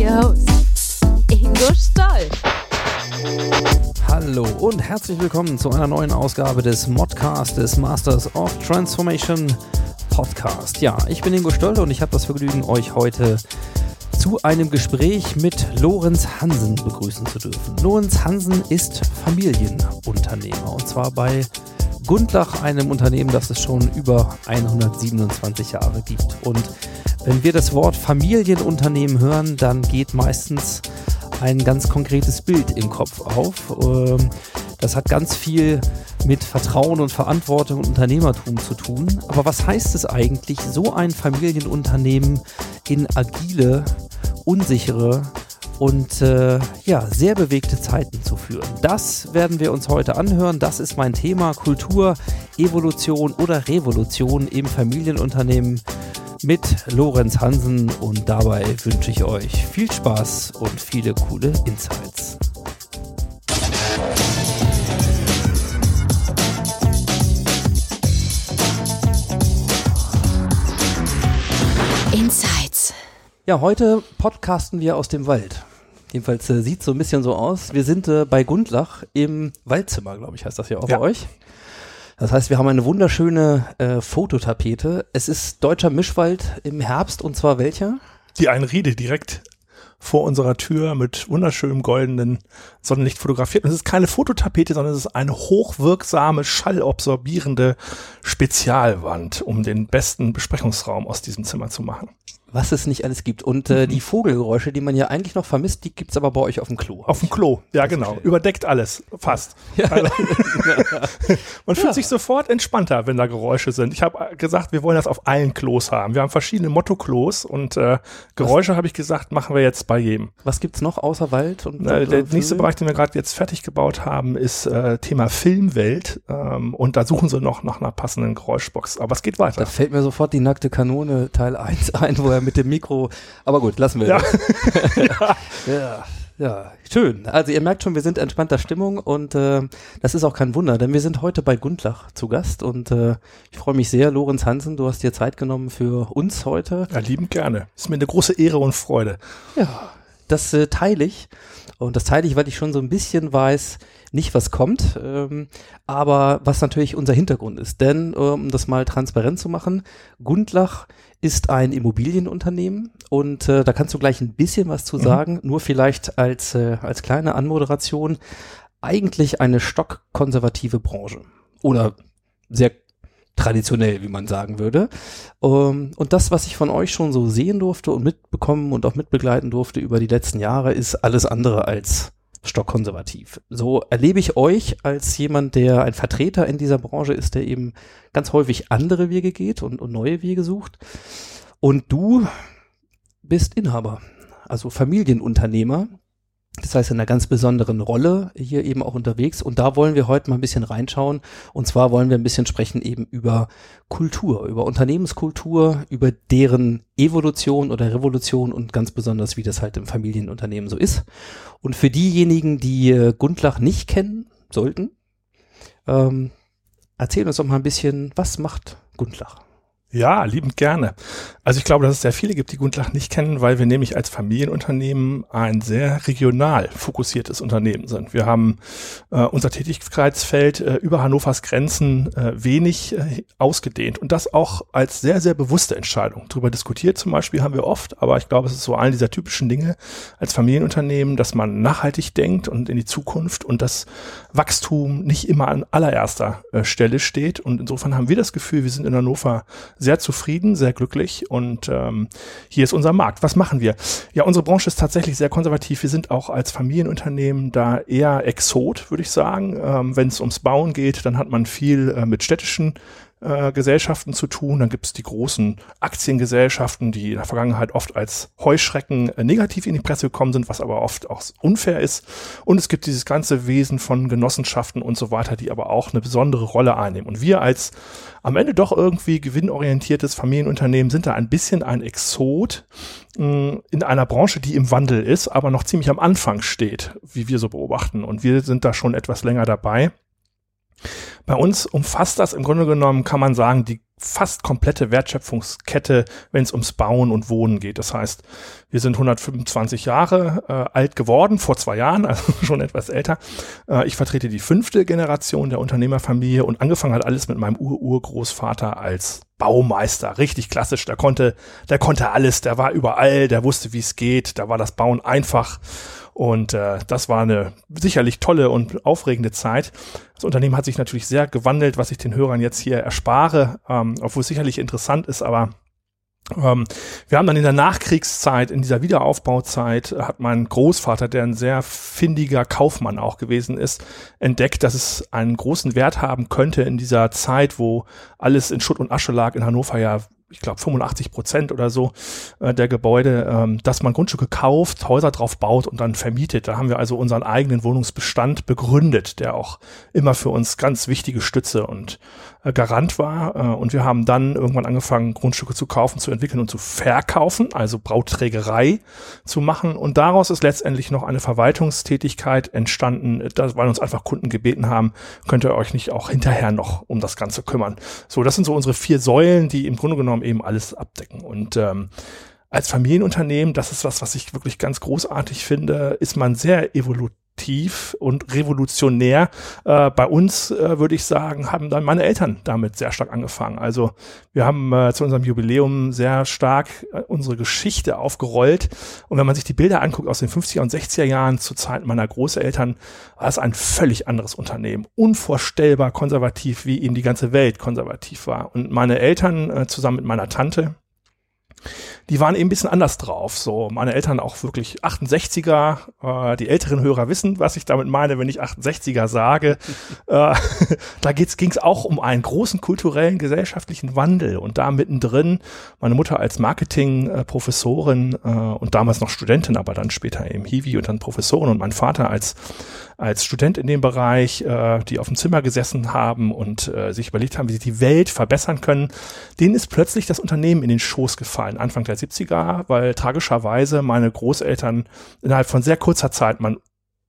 Your host, Ingo Stoll. Hallo und herzlich willkommen zu einer neuen Ausgabe des Modcast des Masters of Transformation Podcast. Ja, ich bin Ingo Stoll und ich habe das Vergnügen, euch heute zu einem Gespräch mit Lorenz Hansen begrüßen zu dürfen. Lorenz Hansen ist Familienunternehmer und zwar bei Gundlach, einem Unternehmen, das es schon über 127 Jahre gibt. Und wenn wir das Wort Familienunternehmen hören, dann geht meistens ein ganz konkretes Bild im Kopf auf. Ähm, Das hat ganz viel mit Vertrauen und Verantwortung und Unternehmertum zu tun. Aber was heißt es eigentlich, so ein Familienunternehmen in agile, unsichere und äh, ja, sehr bewegte Zeiten zu führen. Das werden wir uns heute anhören. Das ist mein Thema Kultur, Evolution oder Revolution im Familienunternehmen mit Lorenz Hansen und dabei wünsche ich euch viel Spaß und viele coole Insights. Insights. Ja, heute podcasten wir aus dem Wald. Jedenfalls äh, sieht so ein bisschen so aus. Wir sind äh, bei Gundlach im Waldzimmer, glaube ich, heißt das ja auch Ja. bei euch. Das heißt, wir haben eine wunderschöne äh, Fototapete. Es ist deutscher Mischwald im Herbst und zwar welcher? die Einriede direkt vor unserer Tür mit wunderschönem goldenen Sonnenlicht fotografiert. Und es ist keine Fototapete, sondern es ist eine hochwirksame, schallabsorbierende Spezialwand, um den besten Besprechungsraum aus diesem Zimmer zu machen. Was es nicht alles gibt. Und äh, die Vogelgeräusche, die man ja eigentlich noch vermisst, die gibt's aber bei euch auf dem Klo. Auf dem Klo, ja genau. Überdeckt alles, fast. Also, man fühlt sich sofort entspannter, wenn da Geräusche sind. Ich habe gesagt, wir wollen das auf allen Klos haben. Wir haben verschiedene Motto-Klos und äh, Geräusche, habe ich gesagt, machen wir jetzt bei jedem. Was gibt's noch außer Wald? Und, Äh, der und nächste? Bereich, den wir gerade jetzt fertig gebaut haben, ist äh, Thema Filmwelt. Ähm, und da suchen sie noch nach einer passenden Geräuschbox. Aber es geht Da weiter. fällt mir sofort die nackte Kanone Teil 1 ein, wo er mit dem Mikro. Aber gut, lassen wir Ja. das. ja. Ja, schön. Also ihr merkt schon, wir sind in entspannter Stimmung und äh, das ist auch kein Wunder, denn wir sind heute bei Gundlach zu Gast und äh, ich freue mich sehr, Lorenz Hansen, du hast dir Zeit genommen für uns heute. Ja, lieben gerne. Ist mir eine große Ehre und Freude. Ja, das äh, teile ich. Und das teile ich, weil ich schon so ein bisschen weiß, nicht was kommt, ähm, aber was natürlich unser Hintergrund ist. Denn, um das mal transparent zu machen, Gundlach ist ein Immobilienunternehmen und äh, da kannst du gleich ein bisschen was zu sagen, nur vielleicht als, äh, als kleine Anmoderation. Eigentlich eine stockkonservative Branche oder sehr traditionell, wie man sagen würde. Ähm, und das, was ich von euch schon so sehen durfte und mitbekommen und auch mitbegleiten durfte über die letzten Jahre, ist alles andere als stockkonservativ. So erlebe ich euch als jemand, der ein Vertreter in dieser Branche ist, der eben ganz häufig andere Wege geht und, und neue Wege sucht. Und du bist Inhaber, also Familienunternehmer. Das heißt, in einer ganz besonderen Rolle hier eben auch unterwegs. Und da wollen wir heute mal ein bisschen reinschauen. Und zwar wollen wir ein bisschen sprechen eben über Kultur, über Unternehmenskultur, über deren Evolution oder Revolution und ganz besonders, wie das halt im Familienunternehmen so ist. Und für diejenigen, die äh, Gundlach nicht kennen sollten, ähm, erzähl uns doch mal ein bisschen, was macht Gundlach? Ja, liebend gerne. Also ich glaube, dass es sehr viele gibt, die Gundlach nicht kennen, weil wir nämlich als Familienunternehmen ein sehr regional fokussiertes Unternehmen sind. Wir haben äh, unser Tätigkeitsfeld äh, über Hannovers Grenzen äh, wenig äh, ausgedehnt und das auch als sehr, sehr bewusste Entscheidung. Darüber diskutiert zum Beispiel haben wir oft, aber ich glaube, es ist so eine dieser typischen Dinge als Familienunternehmen, dass man nachhaltig denkt und in die Zukunft und das Wachstum nicht immer an allererster äh, Stelle steht. Und insofern haben wir das Gefühl, wir sind in Hannover sehr zufrieden, sehr glücklich und ähm, hier ist unser Markt. Was machen wir? Ja, unsere Branche ist tatsächlich sehr konservativ. Wir sind auch als Familienunternehmen da eher Exot, würde ich sagen. Ähm, Wenn es ums Bauen geht, dann hat man viel äh, mit städtischen äh, Gesellschaften zu tun. Dann gibt es die großen Aktiengesellschaften, die in der Vergangenheit oft als Heuschrecken äh, negativ in die Presse gekommen sind, was aber oft auch unfair ist. Und es gibt dieses ganze Wesen von Genossenschaften und so weiter, die aber auch eine besondere Rolle einnehmen. Und wir als am Ende doch irgendwie gewinnorientiertes Familienunternehmen sind da ein bisschen ein Exot mh, in einer Branche, die im Wandel ist, aber noch ziemlich am Anfang steht, wie wir so beobachten. Und wir sind da schon etwas länger dabei. Bei uns umfasst das im Grunde genommen, kann man sagen, die fast komplette Wertschöpfungskette, wenn es ums Bauen und Wohnen geht. Das heißt, wir sind 125 Jahre äh, alt geworden, vor zwei Jahren, also schon etwas älter. Äh, ich vertrete die fünfte Generation der Unternehmerfamilie und angefangen hat alles mit meinem Ur-Urgroßvater als Baumeister, richtig klassisch. Der konnte, der konnte alles, der war überall, der wusste, wie es geht, da war das Bauen einfach. Und äh, das war eine sicherlich tolle und aufregende Zeit. Das Unternehmen hat sich natürlich sehr gewandelt, was ich den Hörern jetzt hier erspare, ähm, obwohl es sicherlich interessant ist, aber ähm, wir haben dann in der Nachkriegszeit, in dieser Wiederaufbauzeit, hat mein Großvater, der ein sehr findiger Kaufmann auch gewesen ist, entdeckt, dass es einen großen Wert haben könnte in dieser Zeit, wo alles in Schutt und Asche lag in Hannover ja ich glaube 85 Prozent oder so äh, der Gebäude, ähm, dass man Grundstücke kauft, Häuser drauf baut und dann vermietet. Da haben wir also unseren eigenen Wohnungsbestand begründet, der auch immer für uns ganz wichtige Stütze und äh, Garant war. Äh, und wir haben dann irgendwann angefangen, Grundstücke zu kaufen, zu entwickeln und zu verkaufen, also Bauträgerei zu machen. Und daraus ist letztendlich noch eine Verwaltungstätigkeit entstanden, das, weil uns einfach Kunden gebeten haben, könnt ihr euch nicht auch hinterher noch um das Ganze kümmern. So, das sind so unsere vier Säulen, die im Grunde genommen eben alles abdecken. Und ähm, als Familienunternehmen, das ist was, was ich wirklich ganz großartig finde, ist man sehr evolutiv innovativ und revolutionär. Äh, bei uns, äh, würde ich sagen, haben dann meine Eltern damit sehr stark angefangen. Also wir haben äh, zu unserem Jubiläum sehr stark äh, unsere Geschichte aufgerollt. Und wenn man sich die Bilder anguckt aus den 50er und 60er Jahren zur Zeit meiner Großeltern, war es ein völlig anderes Unternehmen. Unvorstellbar konservativ, wie eben die ganze Welt konservativ war. Und meine Eltern äh, zusammen mit meiner Tante, die waren eben ein bisschen anders drauf. So, meine Eltern auch wirklich 68er. Äh, die älteren Hörer wissen, was ich damit meine, wenn ich 68er sage. äh, da ging es auch um einen großen kulturellen, gesellschaftlichen Wandel. Und da mittendrin meine Mutter als Marketing-Professorin äh, und damals noch Studentin, aber dann später eben Hiwi und dann Professorin und mein Vater als als Student in dem Bereich, äh, die auf dem Zimmer gesessen haben und äh, sich überlegt haben, wie sie die Welt verbessern können, denen ist plötzlich das Unternehmen in den Schoß gefallen, Anfang der 70er, weil tragischerweise meine Großeltern innerhalb von sehr kurzer Zeit, mein,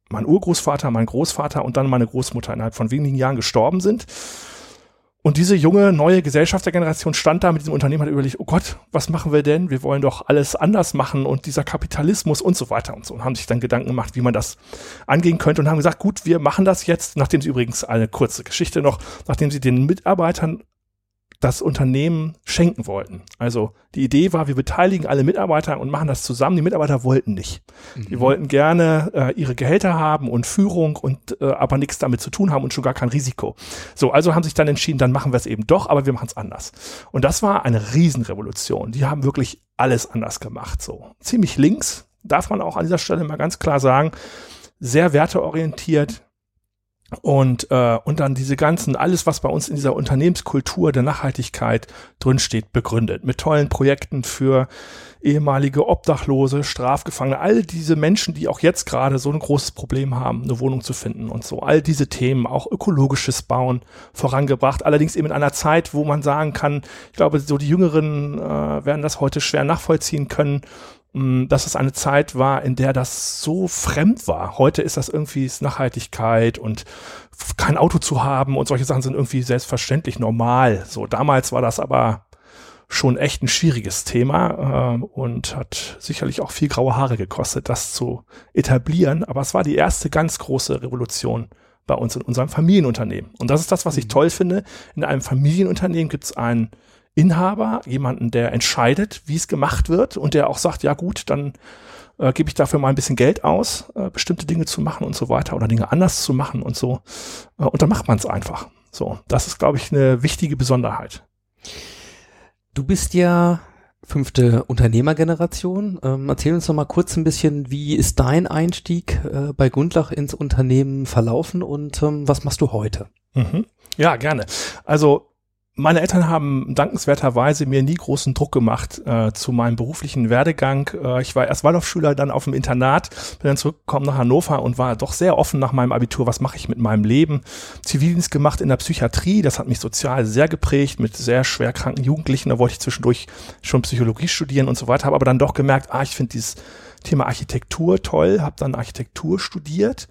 mein Urgroßvater, mein Großvater und dann meine Großmutter innerhalb von wenigen Jahren gestorben sind. Und diese junge, neue Gesellschaftergeneration stand da mit diesem Unternehmen, hat überlegt, oh Gott, was machen wir denn? Wir wollen doch alles anders machen und dieser Kapitalismus und so weiter und so. Und haben sich dann Gedanken gemacht, wie man das angehen könnte und haben gesagt, gut, wir machen das jetzt, nachdem sie übrigens eine kurze Geschichte noch, nachdem sie den Mitarbeitern das Unternehmen schenken wollten. Also die Idee war, wir beteiligen alle Mitarbeiter und machen das zusammen. Die Mitarbeiter wollten nicht. Mhm. Die wollten gerne äh, ihre Gehälter haben und Führung und äh, aber nichts damit zu tun haben und schon gar kein Risiko. So, also haben sich dann entschieden, dann machen wir es eben doch, aber wir machen es anders. Und das war eine Riesenrevolution. Die haben wirklich alles anders gemacht. So ziemlich links, darf man auch an dieser Stelle mal ganz klar sagen, sehr werteorientiert, und, äh, und dann diese ganzen, alles, was bei uns in dieser Unternehmenskultur der Nachhaltigkeit drinsteht, begründet. Mit tollen Projekten für ehemalige Obdachlose, Strafgefangene, all diese Menschen, die auch jetzt gerade so ein großes Problem haben, eine Wohnung zu finden und so. All diese Themen, auch ökologisches Bauen vorangebracht. Allerdings eben in einer Zeit, wo man sagen kann, ich glaube, so die Jüngeren äh, werden das heute schwer nachvollziehen können dass es eine Zeit war, in der das so fremd war. Heute ist das irgendwie Nachhaltigkeit und kein Auto zu haben und solche Sachen sind irgendwie selbstverständlich normal. So damals war das aber schon echt ein schwieriges Thema äh, und hat sicherlich auch viel graue Haare gekostet, das zu etablieren. Aber es war die erste ganz große Revolution bei uns in unserem Familienunternehmen. Und das ist das, was ich mhm. toll finde. In einem Familienunternehmen gibt es ein Inhaber, jemanden, der entscheidet, wie es gemacht wird und der auch sagt, ja gut, dann äh, gebe ich dafür mal ein bisschen Geld aus, äh, bestimmte Dinge zu machen und so weiter oder Dinge anders zu machen und so. Äh, und dann macht man es einfach. So, das ist, glaube ich, eine wichtige Besonderheit. Du bist ja fünfte Unternehmergeneration. Ähm, erzähl uns noch mal kurz ein bisschen, wie ist dein Einstieg äh, bei Gundlach ins Unternehmen verlaufen und ähm, was machst du heute? Mhm. Ja, gerne. Also meine Eltern haben dankenswerterweise mir nie großen Druck gemacht äh, zu meinem beruflichen Werdegang. Äh, ich war erst Waldorfschüler, dann auf dem Internat, bin dann zurückgekommen nach Hannover und war doch sehr offen nach meinem Abitur, was mache ich mit meinem Leben. Zivildienst gemacht in der Psychiatrie, das hat mich sozial sehr geprägt mit sehr schwer kranken Jugendlichen. Da wollte ich zwischendurch schon Psychologie studieren und so weiter, habe aber dann doch gemerkt, ah, ich finde dieses Thema Architektur toll, habe dann Architektur studiert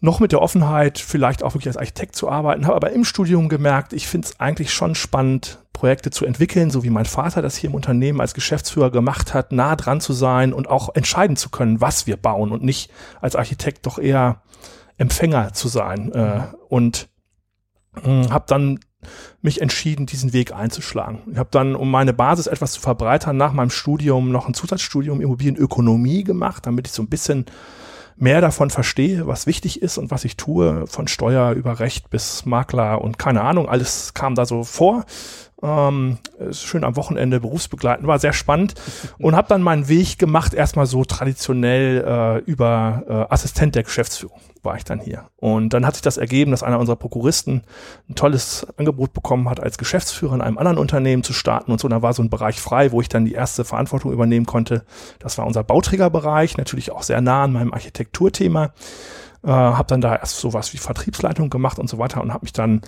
noch mit der Offenheit, vielleicht auch wirklich als Architekt zu arbeiten, habe aber im Studium gemerkt, ich finde es eigentlich schon spannend, Projekte zu entwickeln, so wie mein Vater das hier im Unternehmen als Geschäftsführer gemacht hat, nah dran zu sein und auch entscheiden zu können, was wir bauen und nicht als Architekt doch eher Empfänger zu sein. Äh, und äh, habe dann mich entschieden, diesen Weg einzuschlagen. Ich habe dann, um meine Basis etwas zu verbreitern, nach meinem Studium noch ein Zusatzstudium Immobilienökonomie gemacht, damit ich so ein bisschen mehr davon verstehe, was wichtig ist und was ich tue, von Steuer über Recht bis Makler und keine Ahnung, alles kam da so vor. Ähm, schön am Wochenende berufsbegleitend, war sehr spannend und habe dann meinen Weg gemacht, erstmal so traditionell äh, über äh, Assistent der Geschäftsführung war ich dann hier. Und dann hat sich das ergeben, dass einer unserer Prokuristen ein tolles Angebot bekommen hat, als Geschäftsführer in einem anderen Unternehmen zu starten und so. Und da war so ein Bereich frei, wo ich dann die erste Verantwortung übernehmen konnte. Das war unser Bauträgerbereich, natürlich auch sehr nah an meinem Architekturthema. Äh, habe dann da erst sowas wie Vertriebsleitung gemacht und so weiter und habe mich dann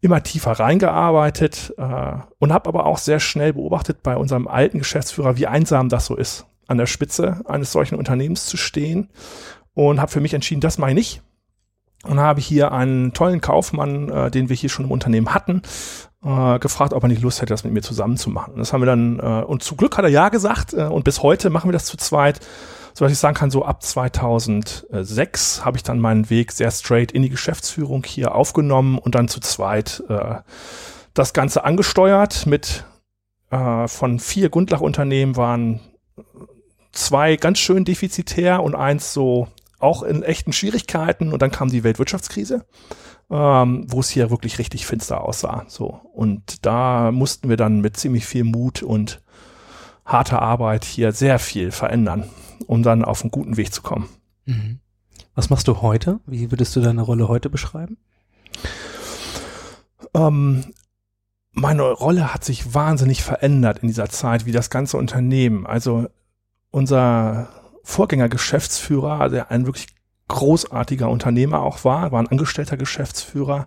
immer tiefer reingearbeitet äh, und habe aber auch sehr schnell beobachtet bei unserem alten Geschäftsführer, wie einsam das so ist, an der Spitze eines solchen Unternehmens zu stehen und habe für mich entschieden, das mache ich nicht. Und habe hier einen tollen Kaufmann, äh, den wir hier schon im Unternehmen hatten, äh, gefragt, ob er nicht Lust hätte, das mit mir zusammen zu machen. Das haben wir dann, äh, und zum Glück hat er ja gesagt, äh, und bis heute machen wir das zu zweit, so dass ich sagen kann, so ab 2006 habe ich dann meinen Weg sehr straight in die Geschäftsführung hier aufgenommen und dann zu zweit äh, das Ganze angesteuert mit äh, von vier Gundlach-Unternehmen waren zwei ganz schön defizitär und eins so auch in echten Schwierigkeiten und dann kam die Weltwirtschaftskrise, ähm, wo es hier wirklich richtig finster aussah. So und da mussten wir dann mit ziemlich viel Mut und harter Arbeit hier sehr viel verändern, um dann auf einen guten Weg zu kommen. Mhm. Was machst du heute? Wie würdest du deine Rolle heute beschreiben? Ähm, meine Rolle hat sich wahnsinnig verändert in dieser Zeit, wie das ganze Unternehmen. Also unser Vorgänger-Geschäftsführer, der ein wirklich großartiger Unternehmer auch war, war ein angestellter Geschäftsführer,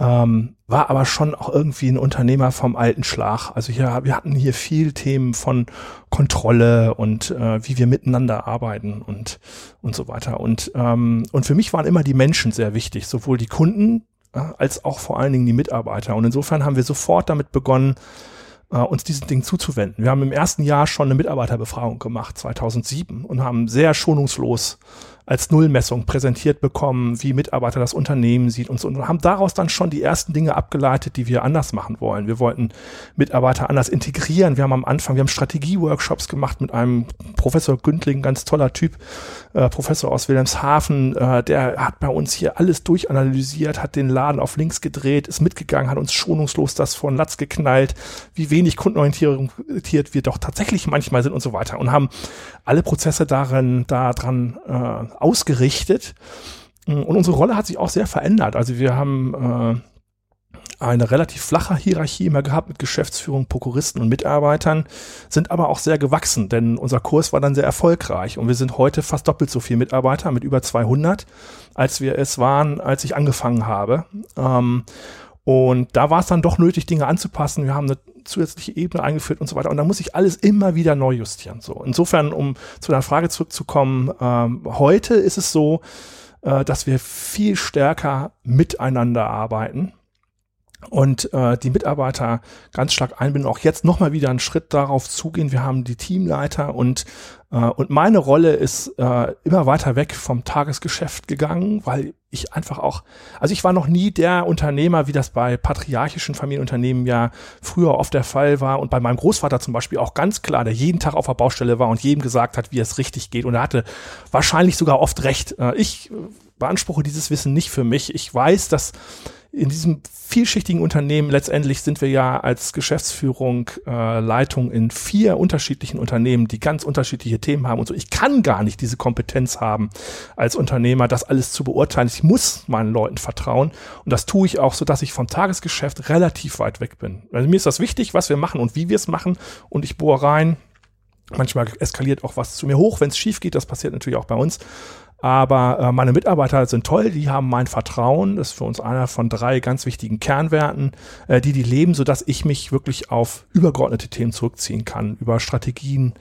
ähm, war aber schon auch irgendwie ein Unternehmer vom alten Schlag. Also hier, wir hatten hier viel Themen von Kontrolle und äh, wie wir miteinander arbeiten und und so weiter. Und ähm, und für mich waren immer die Menschen sehr wichtig, sowohl die Kunden äh, als auch vor allen Dingen die Mitarbeiter. Und insofern haben wir sofort damit begonnen, äh, uns diesen Dingen zuzuwenden. Wir haben im ersten Jahr schon eine Mitarbeiterbefragung gemacht, 2007, und haben sehr schonungslos als Nullmessung präsentiert bekommen, wie Mitarbeiter das Unternehmen sieht und so und haben daraus dann schon die ersten Dinge abgeleitet, die wir anders machen wollen. Wir wollten Mitarbeiter anders integrieren. Wir haben am Anfang, wir haben Strategie-Workshops gemacht mit einem Professor Gündling, ganz toller Typ, äh, Professor aus Wilhelmshaven, äh, der hat bei uns hier alles durchanalysiert, hat den Laden auf links gedreht, ist mitgegangen, hat uns schonungslos das vor den Latz geknallt, wie wenig kundenorientiert wir doch tatsächlich manchmal sind und so weiter und haben alle Prozesse darin, daran äh, ausgerichtet. Und unsere Rolle hat sich auch sehr verändert. Also wir haben äh, eine relativ flache Hierarchie immer gehabt mit Geschäftsführung, Prokuristen und Mitarbeitern, sind aber auch sehr gewachsen, denn unser Kurs war dann sehr erfolgreich und wir sind heute fast doppelt so viel Mitarbeiter mit über 200, als wir es waren, als ich angefangen habe. Ähm, und da war es dann doch nötig, Dinge anzupassen. Wir haben eine zusätzliche Ebene eingeführt und so weiter. Und da muss ich alles immer wieder neu justieren. So. Insofern, um zu deiner Frage zurückzukommen, ähm, heute ist es so, äh, dass wir viel stärker miteinander arbeiten und äh, die Mitarbeiter ganz stark einbinden. Auch jetzt nochmal wieder einen Schritt darauf zugehen. Wir haben die Teamleiter und und meine Rolle ist äh, immer weiter weg vom Tagesgeschäft gegangen, weil ich einfach auch, also ich war noch nie der Unternehmer, wie das bei patriarchischen Familienunternehmen ja früher oft der Fall war und bei meinem Großvater zum Beispiel auch ganz klar, der jeden Tag auf der Baustelle war und jedem gesagt hat, wie es richtig geht und er hatte wahrscheinlich sogar oft recht. Äh, ich beanspruche dieses Wissen nicht für mich. Ich weiß, dass in diesem vielschichtigen Unternehmen letztendlich sind wir ja als Geschäftsführung äh, Leitung in vier unterschiedlichen Unternehmen, die ganz unterschiedliche Themen haben und so. Ich kann gar nicht diese Kompetenz haben als Unternehmer, das alles zu beurteilen. Ich muss meinen Leuten vertrauen und das tue ich auch, so dass ich vom Tagesgeschäft relativ weit weg bin. Also mir ist das wichtig, was wir machen und wie wir es machen und ich bohre rein. Manchmal eskaliert auch was zu mir hoch, wenn es schief geht. Das passiert natürlich auch bei uns. Aber äh, meine Mitarbeiter sind toll, die haben mein Vertrauen. Das ist für uns einer von drei ganz wichtigen Kernwerten, äh, die die leben, so dass ich mich wirklich auf übergeordnete Themen zurückziehen kann, über Strategien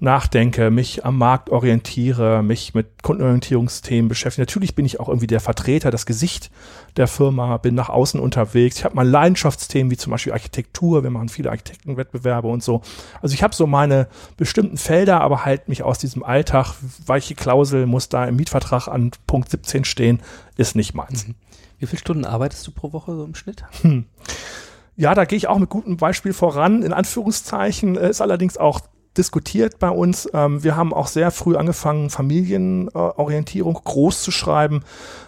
nachdenke, mich am Markt orientiere, mich mit Kundenorientierungsthemen beschäftige. Natürlich bin ich auch irgendwie der Vertreter, das Gesicht der Firma, bin nach außen unterwegs. Ich habe mal Leidenschaftsthemen wie zum Beispiel Architektur. Wir machen viele Architektenwettbewerbe und so. Also ich habe so meine bestimmten Felder, aber halt mich aus diesem Alltag, weiche Klausel muss da im Mietvertrag an Punkt 17 stehen, ist nicht meins. Mhm. Wie viele Stunden arbeitest du pro Woche so im Schnitt? Hm. Ja, da gehe ich auch mit gutem Beispiel voran. In Anführungszeichen ist allerdings auch diskutiert bei uns. Ähm, wir haben auch sehr früh angefangen, Familienorientierung groß zu schreiben.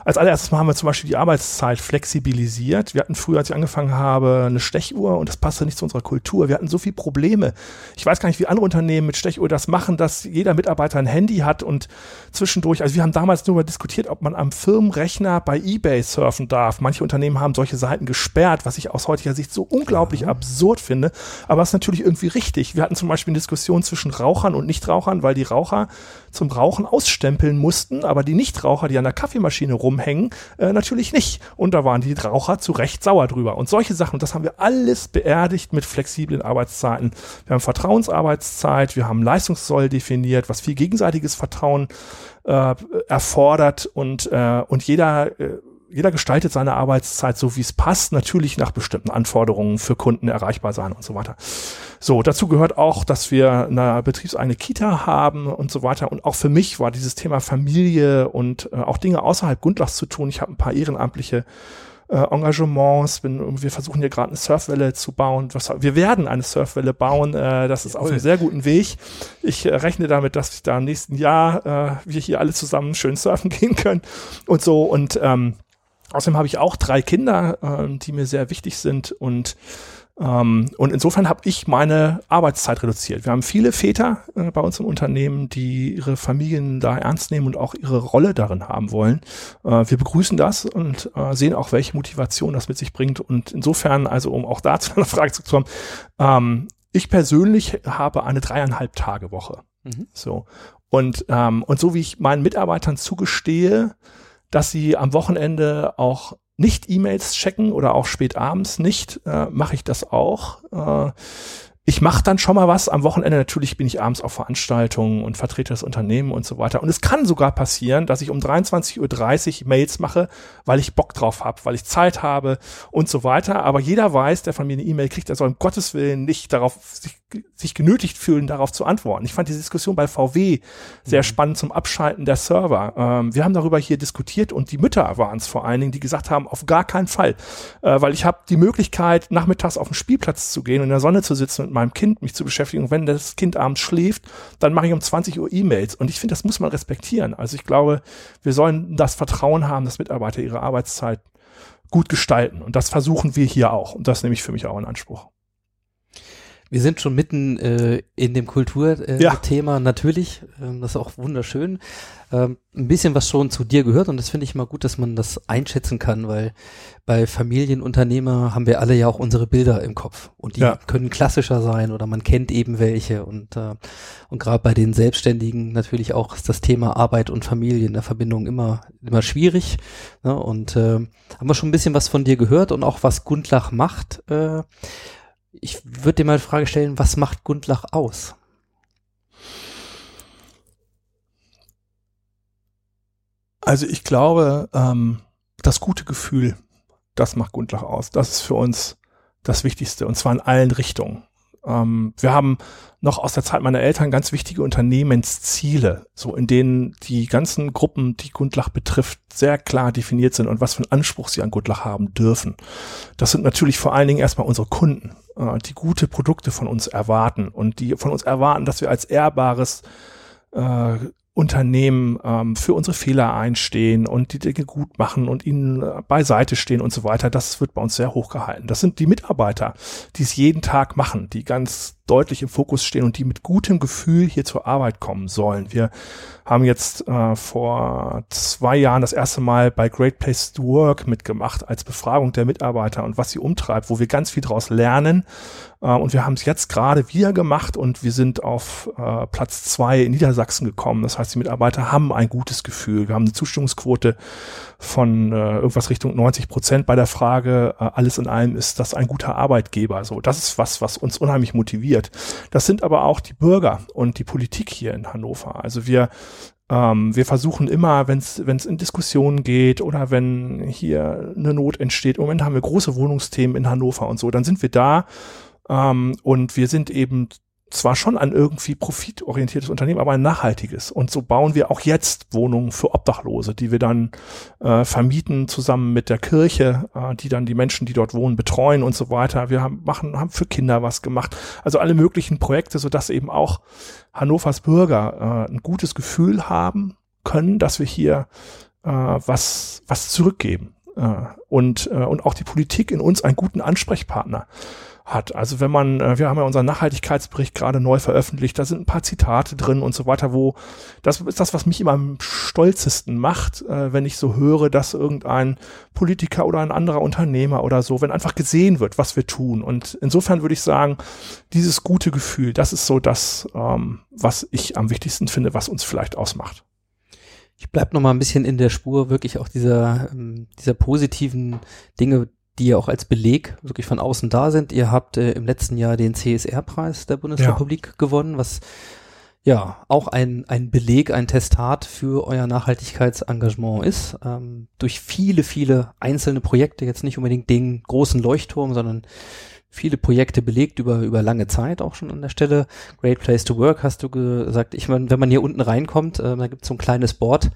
Als allererstes Mal haben wir zum Beispiel die Arbeitszeit flexibilisiert. Wir hatten früher, als ich angefangen habe, eine Stechuhr und das passte nicht zu unserer Kultur. Wir hatten so viele Probleme. Ich weiß gar nicht, wie andere Unternehmen mit Stechuhr das machen, dass jeder Mitarbeiter ein Handy hat und zwischendurch, also wir haben damals nur diskutiert, ob man am Firmenrechner bei eBay surfen darf. Manche Unternehmen haben solche Seiten gesperrt, was ich aus heutiger Sicht so unglaublich absurd finde. Aber es ist natürlich irgendwie richtig. Wir hatten zum Beispiel eine Diskussion zwischen Rauchern und Nichtrauchern, weil die Raucher zum Rauchen ausstempeln mussten, aber die Nichtraucher, die an der Kaffeemaschine rumhängen, äh, natürlich nicht. Und da waren die Raucher zu Recht sauer drüber. Und solche Sachen, und das haben wir alles beerdigt mit flexiblen Arbeitszeiten. Wir haben Vertrauensarbeitszeit, wir haben Leistungssoll definiert, was viel gegenseitiges Vertrauen äh, erfordert und, äh, und jeder äh, jeder gestaltet seine Arbeitszeit so, wie es passt, natürlich nach bestimmten Anforderungen für Kunden erreichbar sein und so weiter. So, dazu gehört auch, dass wir eine betriebseigene Kita haben und so weiter. Und auch für mich war dieses Thema Familie und äh, auch Dinge außerhalb Gundlachs zu tun. Ich habe ein paar ehrenamtliche äh, Engagements. Bin, wir versuchen hier gerade eine Surfwelle zu bauen. Was, wir werden eine Surfwelle bauen. Äh, das ist auf einem sehr guten Weg. Ich äh, rechne damit, dass ich da im nächsten Jahr äh, wir hier alle zusammen schön surfen gehen können und so. Und ähm, außerdem habe ich auch drei Kinder, äh, die mir sehr wichtig sind und ähm, und insofern habe ich meine Arbeitszeit reduziert. Wir haben viele Väter äh, bei uns im Unternehmen, die ihre Familien da ernst nehmen und auch ihre Rolle darin haben wollen. Äh, wir begrüßen das und äh, sehen auch, welche Motivation das mit sich bringt. Und insofern, also um auch da zu einer Frage zu kommen, ähm, ich persönlich habe eine dreieinhalb Tage Woche. Mhm. So. Und, ähm, und so wie ich meinen Mitarbeitern zugestehe, dass sie am Wochenende auch nicht E-Mails checken oder auch spät abends nicht, äh, mache ich das auch. Äh, ich mache dann schon mal was. Am Wochenende natürlich bin ich abends auf Veranstaltungen und vertrete das Unternehmen und so weiter. Und es kann sogar passieren, dass ich um 23.30 Uhr Mails mache, weil ich Bock drauf habe, weil ich Zeit habe und so weiter. Aber jeder weiß, der von mir eine E-Mail kriegt, der soll um Gottes Willen nicht darauf sich sich genötigt fühlen, darauf zu antworten. Ich fand die Diskussion bei VW sehr mhm. spannend zum Abschalten der Server. Ähm, wir haben darüber hier diskutiert und die Mütter waren es vor allen Dingen, die gesagt haben, auf gar keinen Fall, äh, weil ich habe die Möglichkeit, nachmittags auf den Spielplatz zu gehen und in der Sonne zu sitzen mit meinem Kind, mich zu beschäftigen. Und wenn das Kind abends schläft, dann mache ich um 20 Uhr E-Mails. Und ich finde, das muss man respektieren. Also ich glaube, wir sollen das Vertrauen haben, dass Mitarbeiter ihre Arbeitszeit gut gestalten. Und das versuchen wir hier auch. Und das nehme ich für mich auch in Anspruch. Wir sind schon mitten äh, in dem Kulturthema, äh, ja. natürlich. Ähm, das ist auch wunderschön. Ähm, ein bisschen was schon zu dir gehört und das finde ich immer gut, dass man das einschätzen kann, weil bei Familienunternehmer haben wir alle ja auch unsere Bilder im Kopf und die ja. können klassischer sein oder man kennt eben welche und äh, und gerade bei den Selbstständigen natürlich auch ist das Thema Arbeit und Familie in der Verbindung immer immer schwierig ne? und äh, haben wir schon ein bisschen was von dir gehört und auch was Gundlach macht. Äh, ich würde dir mal die Frage stellen, was macht Gundlach aus? Also ich glaube, ähm, das gute Gefühl, das macht Gundlach aus. Das ist für uns das Wichtigste und zwar in allen Richtungen. Ähm, wir haben noch aus der Zeit meiner Eltern ganz wichtige Unternehmensziele, so in denen die ganzen Gruppen, die Gundlach betrifft, sehr klar definiert sind und was für einen Anspruch sie an Gundlach haben dürfen. Das sind natürlich vor allen Dingen erstmal unsere Kunden, äh, die gute Produkte von uns erwarten und die von uns erwarten, dass wir als ehrbares äh, Unternehmen ähm, für unsere Fehler einstehen und die Dinge gut machen und ihnen äh, beiseite stehen und so weiter, das wird bei uns sehr hoch gehalten. Das sind die Mitarbeiter, die es jeden Tag machen, die ganz deutlich im Fokus stehen und die mit gutem Gefühl hier zur Arbeit kommen sollen. Wir haben jetzt äh, vor zwei Jahren das erste Mal bei Great Place to Work mitgemacht als Befragung der Mitarbeiter und was sie umtreibt, wo wir ganz viel daraus lernen. Äh, und wir haben es jetzt gerade wieder gemacht und wir sind auf äh, Platz zwei in Niedersachsen gekommen. Das heißt, die Mitarbeiter haben ein gutes Gefühl. Wir haben eine Zustimmungsquote von äh, irgendwas Richtung 90 Prozent bei der Frage, alles in allem ist das ein guter Arbeitgeber. So, das ist was, was uns unheimlich motiviert. Das sind aber auch die Bürger und die Politik hier in Hannover. Also wir ähm, wir versuchen immer, wenn es in Diskussionen geht oder wenn hier eine Not entsteht, im Moment haben wir große Wohnungsthemen in Hannover und so, dann sind wir da ähm, und wir sind eben zwar schon ein irgendwie profitorientiertes Unternehmen, aber ein nachhaltiges. Und so bauen wir auch jetzt Wohnungen für Obdachlose, die wir dann äh, vermieten zusammen mit der Kirche, äh, die dann die Menschen, die dort wohnen, betreuen und so weiter. Wir haben, machen, haben für Kinder was gemacht. Also alle möglichen Projekte, sodass eben auch Hannovers Bürger äh, ein gutes Gefühl haben können, dass wir hier äh, was, was zurückgeben. Äh, und, äh, und auch die Politik in uns einen guten Ansprechpartner hat. Also wenn man, äh, wir haben ja unseren Nachhaltigkeitsbericht gerade neu veröffentlicht, da sind ein paar Zitate drin und so weiter, wo das ist das, was mich immer am stolzesten macht, äh, wenn ich so höre, dass irgendein Politiker oder ein anderer Unternehmer oder so, wenn einfach gesehen wird, was wir tun. Und insofern würde ich sagen, dieses gute Gefühl, das ist so das, ähm, was ich am wichtigsten finde, was uns vielleicht ausmacht. Ich bleib noch mal ein bisschen in der Spur wirklich auch dieser, ähm, dieser positiven Dinge, die ja auch als Beleg wirklich von außen da sind. Ihr habt äh, im letzten Jahr den CSR-Preis der Bundesrepublik ja. gewonnen, was ja auch ein, ein Beleg, ein Testat für euer Nachhaltigkeitsengagement ist. Ähm, durch viele, viele einzelne Projekte, jetzt nicht unbedingt den großen Leuchtturm, sondern viele Projekte belegt über, über lange Zeit auch schon an der Stelle. Great Place to Work hast du gesagt. Ich meine, wenn man hier unten reinkommt, äh, da gibt es so ein kleines Board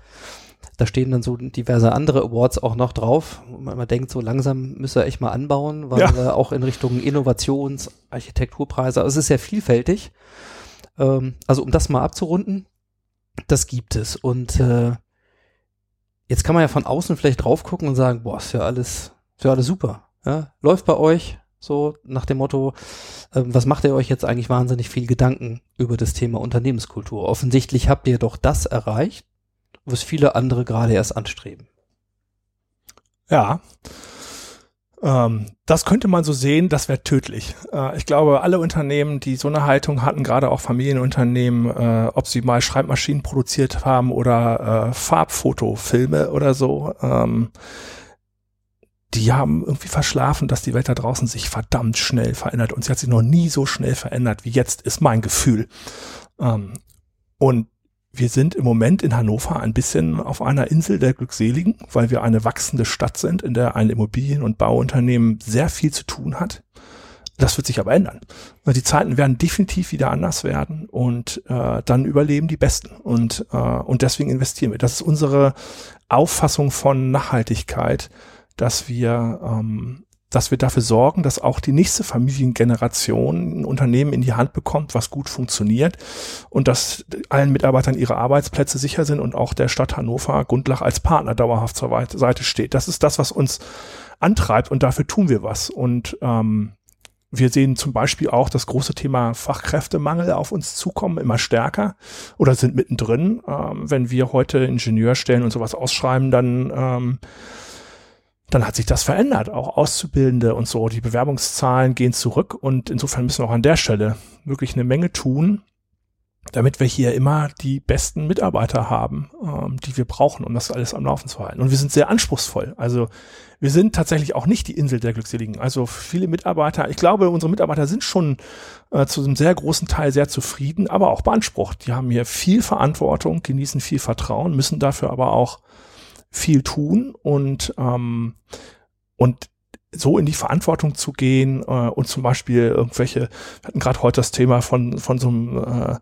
da stehen dann so diverse andere Awards auch noch drauf. Man, man denkt, so langsam müsste er echt mal anbauen, weil ja. auch in Richtung Innovations-, Architekturpreise, also es ist sehr vielfältig. Ähm, also um das mal abzurunden, das gibt es. Und äh, jetzt kann man ja von außen vielleicht drauf gucken und sagen, boah, ist ja alles, ist ja alles super. Ja? Läuft bei euch, so nach dem Motto, äh, was macht ihr euch jetzt eigentlich wahnsinnig viel Gedanken über das Thema Unternehmenskultur? Offensichtlich habt ihr doch das erreicht, was viele andere gerade erst anstreben. Ja. Ähm, das könnte man so sehen, das wäre tödlich. Äh, ich glaube, alle Unternehmen, die so eine Haltung hatten, gerade auch Familienunternehmen, äh, ob sie mal Schreibmaschinen produziert haben oder äh, Farbfotofilme oder so, ähm, die haben irgendwie verschlafen, dass die Welt da draußen sich verdammt schnell verändert. Und sie hat sich noch nie so schnell verändert wie jetzt, ist mein Gefühl. Ähm, und wir sind im Moment in Hannover ein bisschen auf einer Insel der Glückseligen, weil wir eine wachsende Stadt sind, in der ein Immobilien- und Bauunternehmen sehr viel zu tun hat. Das wird sich aber ändern. Die Zeiten werden definitiv wieder anders werden und äh, dann überleben die Besten. Und, äh, und deswegen investieren wir. Das ist unsere Auffassung von Nachhaltigkeit, dass wir ähm, dass wir dafür sorgen, dass auch die nächste Familiengeneration ein Unternehmen in die Hand bekommt, was gut funktioniert und dass allen Mitarbeitern ihre Arbeitsplätze sicher sind und auch der Stadt Hannover Gundlach als Partner dauerhaft zur Seite steht. Das ist das, was uns antreibt und dafür tun wir was. Und ähm, wir sehen zum Beispiel auch das große Thema Fachkräftemangel auf uns zukommen, immer stärker oder sind mittendrin. Ähm, wenn wir heute Ingenieurstellen und sowas ausschreiben, dann ähm, dann hat sich das verändert. Auch Auszubildende und so, die Bewerbungszahlen gehen zurück und insofern müssen wir auch an der Stelle wirklich eine Menge tun, damit wir hier immer die besten Mitarbeiter haben, ähm, die wir brauchen, um das alles am Laufen zu halten. Und wir sind sehr anspruchsvoll. Also wir sind tatsächlich auch nicht die Insel der Glückseligen. Also viele Mitarbeiter, ich glaube, unsere Mitarbeiter sind schon äh, zu einem sehr großen Teil sehr zufrieden, aber auch beansprucht. Die haben hier viel Verantwortung, genießen viel Vertrauen, müssen dafür aber auch viel tun und, ähm, und so in die Verantwortung zu gehen äh, und zum Beispiel irgendwelche, wir hatten gerade heute das Thema von, von so einem äh,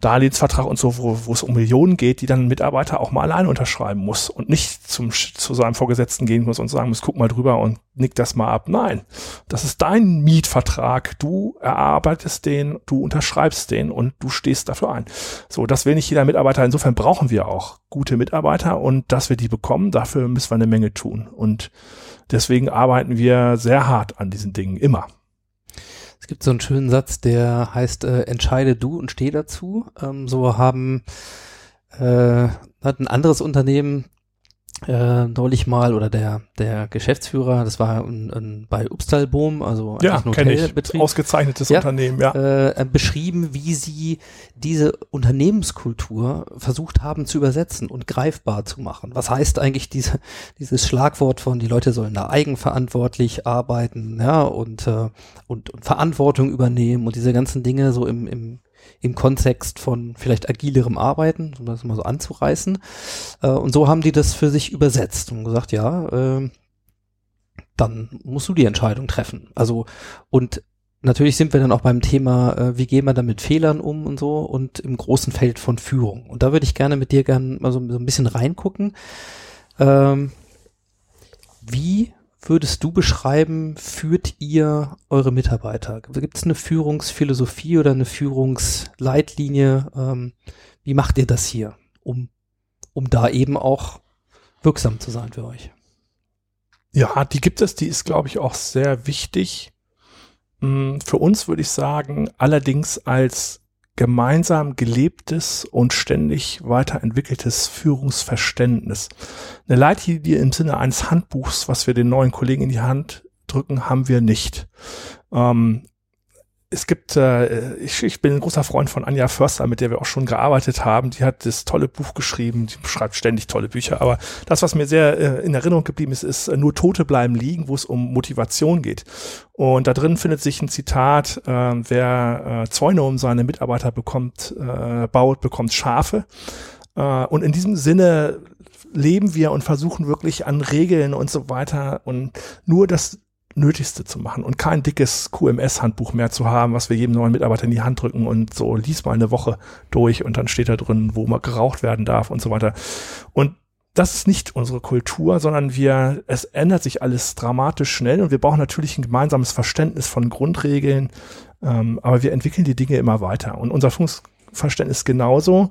Darlehensvertrag und so, wo, wo es um Millionen geht, die dann ein Mitarbeiter auch mal alleine unterschreiben muss und nicht zum, zu seinem Vorgesetzten gehen muss und sagen muss, guck mal drüber und nick das mal ab. Nein, das ist dein Mietvertrag. Du erarbeitest den, du unterschreibst den und du stehst dafür ein. So, das will nicht jeder Mitarbeiter. Insofern brauchen wir auch gute Mitarbeiter und dass wir die bekommen, dafür müssen wir eine Menge tun. Und Deswegen arbeiten wir sehr hart an diesen Dingen immer. Es gibt so einen schönen Satz, der heißt, äh, entscheide du und steh dazu. Ähm, so haben äh, hat ein anderes Unternehmen äh, neulich mal oder der der Geschäftsführer, das war ein, ein, bei Upstalboom, also ja, ein Hotelbetrieb, ausgezeichnetes ja, Unternehmen, ja, äh, beschrieben, wie sie diese Unternehmenskultur versucht haben zu übersetzen und greifbar zu machen. Was heißt eigentlich diese dieses Schlagwort von die Leute sollen da eigenverantwortlich arbeiten, ja und äh, und, und Verantwortung übernehmen und diese ganzen Dinge so im im im Kontext von vielleicht agilerem Arbeiten, um das mal so anzureißen. Äh, und so haben die das für sich übersetzt und gesagt, ja, äh, dann musst du die Entscheidung treffen. Also und natürlich sind wir dann auch beim Thema, äh, wie gehen wir da mit Fehlern um und so und im großen Feld von Führung. Und da würde ich gerne mit dir gerne mal so, so ein bisschen reingucken. Ähm, wie würdest du beschreiben, führt ihr eure Mitarbeiter? Gibt es eine Führungsphilosophie oder eine Führungsleitlinie? Ähm, wie macht ihr das hier, um, um da eben auch wirksam zu sein für euch? Ja, die gibt es, die ist, glaube ich, auch sehr wichtig. Hm, für uns würde ich sagen, allerdings als gemeinsam gelebtes und ständig weiterentwickeltes Führungsverständnis. Eine Leitlinie im Sinne eines Handbuchs, was wir den neuen Kollegen in die Hand drücken, haben wir nicht. Ähm, es gibt, äh, ich, ich bin ein großer Freund von Anja Förster, mit der wir auch schon gearbeitet haben. Die hat das tolle Buch geschrieben, die schreibt ständig tolle Bücher. Aber das, was mir sehr äh, in Erinnerung geblieben ist, ist äh, Nur Tote bleiben liegen, wo es um Motivation geht. Und da drin findet sich ein Zitat, äh, wer äh, Zäune um seine Mitarbeiter bekommt, äh, baut, bekommt Schafe. Äh, und in diesem Sinne leben wir und versuchen wirklich an Regeln und so weiter und nur das Nötigste zu machen und kein dickes QMS-Handbuch mehr zu haben, was wir jedem neuen Mitarbeiter in die Hand drücken und so lies mal eine Woche durch und dann steht da drin, wo man geraucht werden darf und so weiter. Und das ist nicht unsere Kultur, sondern wir, es ändert sich alles dramatisch schnell und wir brauchen natürlich ein gemeinsames Verständnis von Grundregeln, ähm, aber wir entwickeln die Dinge immer weiter und unser Funkverständnis genauso.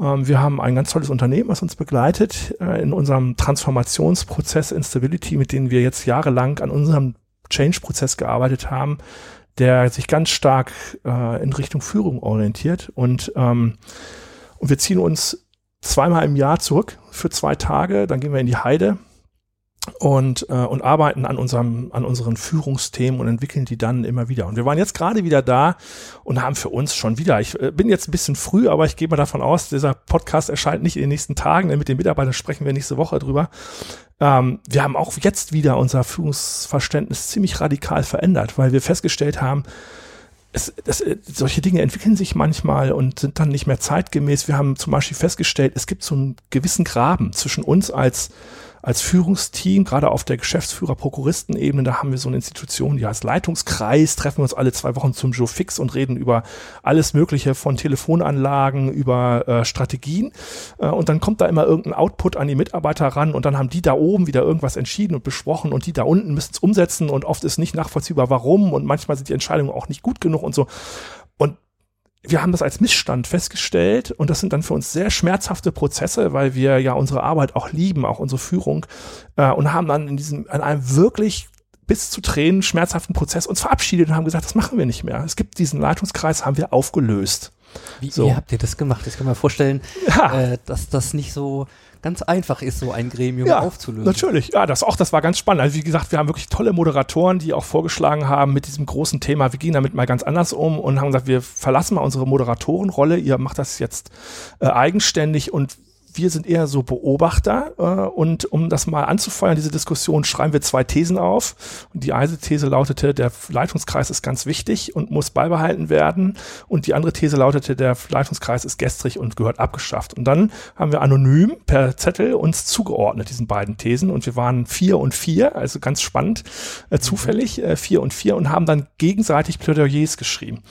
Ähm, wir haben ein ganz tolles Unternehmen, was uns begleitet äh, in unserem Transformationsprozess Instability, mit dem wir jetzt jahrelang an unserem Change-Prozess gearbeitet haben, der sich ganz stark äh, in Richtung Führung orientiert. Und, ähm, und wir ziehen uns zweimal im Jahr zurück für zwei Tage, dann gehen wir in die Heide und, äh, und arbeiten an unserem, an unseren Führungsthemen und entwickeln die dann immer wieder. Und wir waren jetzt gerade wieder da und haben für uns schon wieder, ich äh, bin jetzt ein bisschen früh, aber ich gehe mal davon aus, dieser Podcast erscheint nicht in den nächsten Tagen, denn mit den Mitarbeitern sprechen wir nächste Woche drüber. Ähm, wir haben auch jetzt wieder unser Führungsverständnis ziemlich radikal verändert, weil wir festgestellt haben, es, es, solche Dinge entwickeln sich manchmal und sind dann nicht mehr zeitgemäß. Wir haben zum Beispiel festgestellt, es gibt so einen gewissen Graben zwischen uns als als Führungsteam, gerade auf der Geschäftsführer-Prokuristenebene, da haben wir so eine Institution, die heißt Leitungskreis, treffen wir uns alle zwei Wochen zum Joe Fix und reden über alles Mögliche von Telefonanlagen, über äh, Strategien. Äh, und dann kommt da immer irgendein Output an die Mitarbeiter ran und dann haben die da oben wieder irgendwas entschieden und besprochen und die da unten müssen es umsetzen und oft ist nicht nachvollziehbar, warum und manchmal sind die Entscheidungen auch nicht gut genug und so. Und wir haben das als Missstand festgestellt und das sind dann für uns sehr schmerzhafte Prozesse, weil wir ja unsere Arbeit auch lieben, auch unsere Führung äh, und haben dann in diesem, an einem wirklich bis zu Tränen schmerzhaften Prozess uns verabschiedet und haben gesagt, das machen wir nicht mehr. Es gibt diesen Leitungskreis, haben wir aufgelöst. Wie, so. wie habt ihr das gemacht? Ich kann mir vorstellen, ja. äh, dass das nicht so ganz einfach ist, so ein Gremium ja, aufzulösen. Natürlich, ja, das auch, das war ganz spannend. Also wie gesagt, wir haben wirklich tolle Moderatoren, die auch vorgeschlagen haben mit diesem großen Thema, wir gehen damit mal ganz anders um und haben gesagt, wir verlassen mal unsere Moderatorenrolle, ihr macht das jetzt äh, eigenständig und wir sind eher so Beobachter äh, und um das mal anzufeuern, diese Diskussion, schreiben wir zwei Thesen auf. Und die eine These lautete, der Leitungskreis ist ganz wichtig und muss beibehalten werden. Und die andere These lautete, der Leitungskreis ist gestrig und gehört abgeschafft. Und dann haben wir anonym per Zettel uns zugeordnet, diesen beiden Thesen. Und wir waren vier und vier, also ganz spannend, äh, zufällig äh, vier und vier und haben dann gegenseitig Plädoyers geschrieben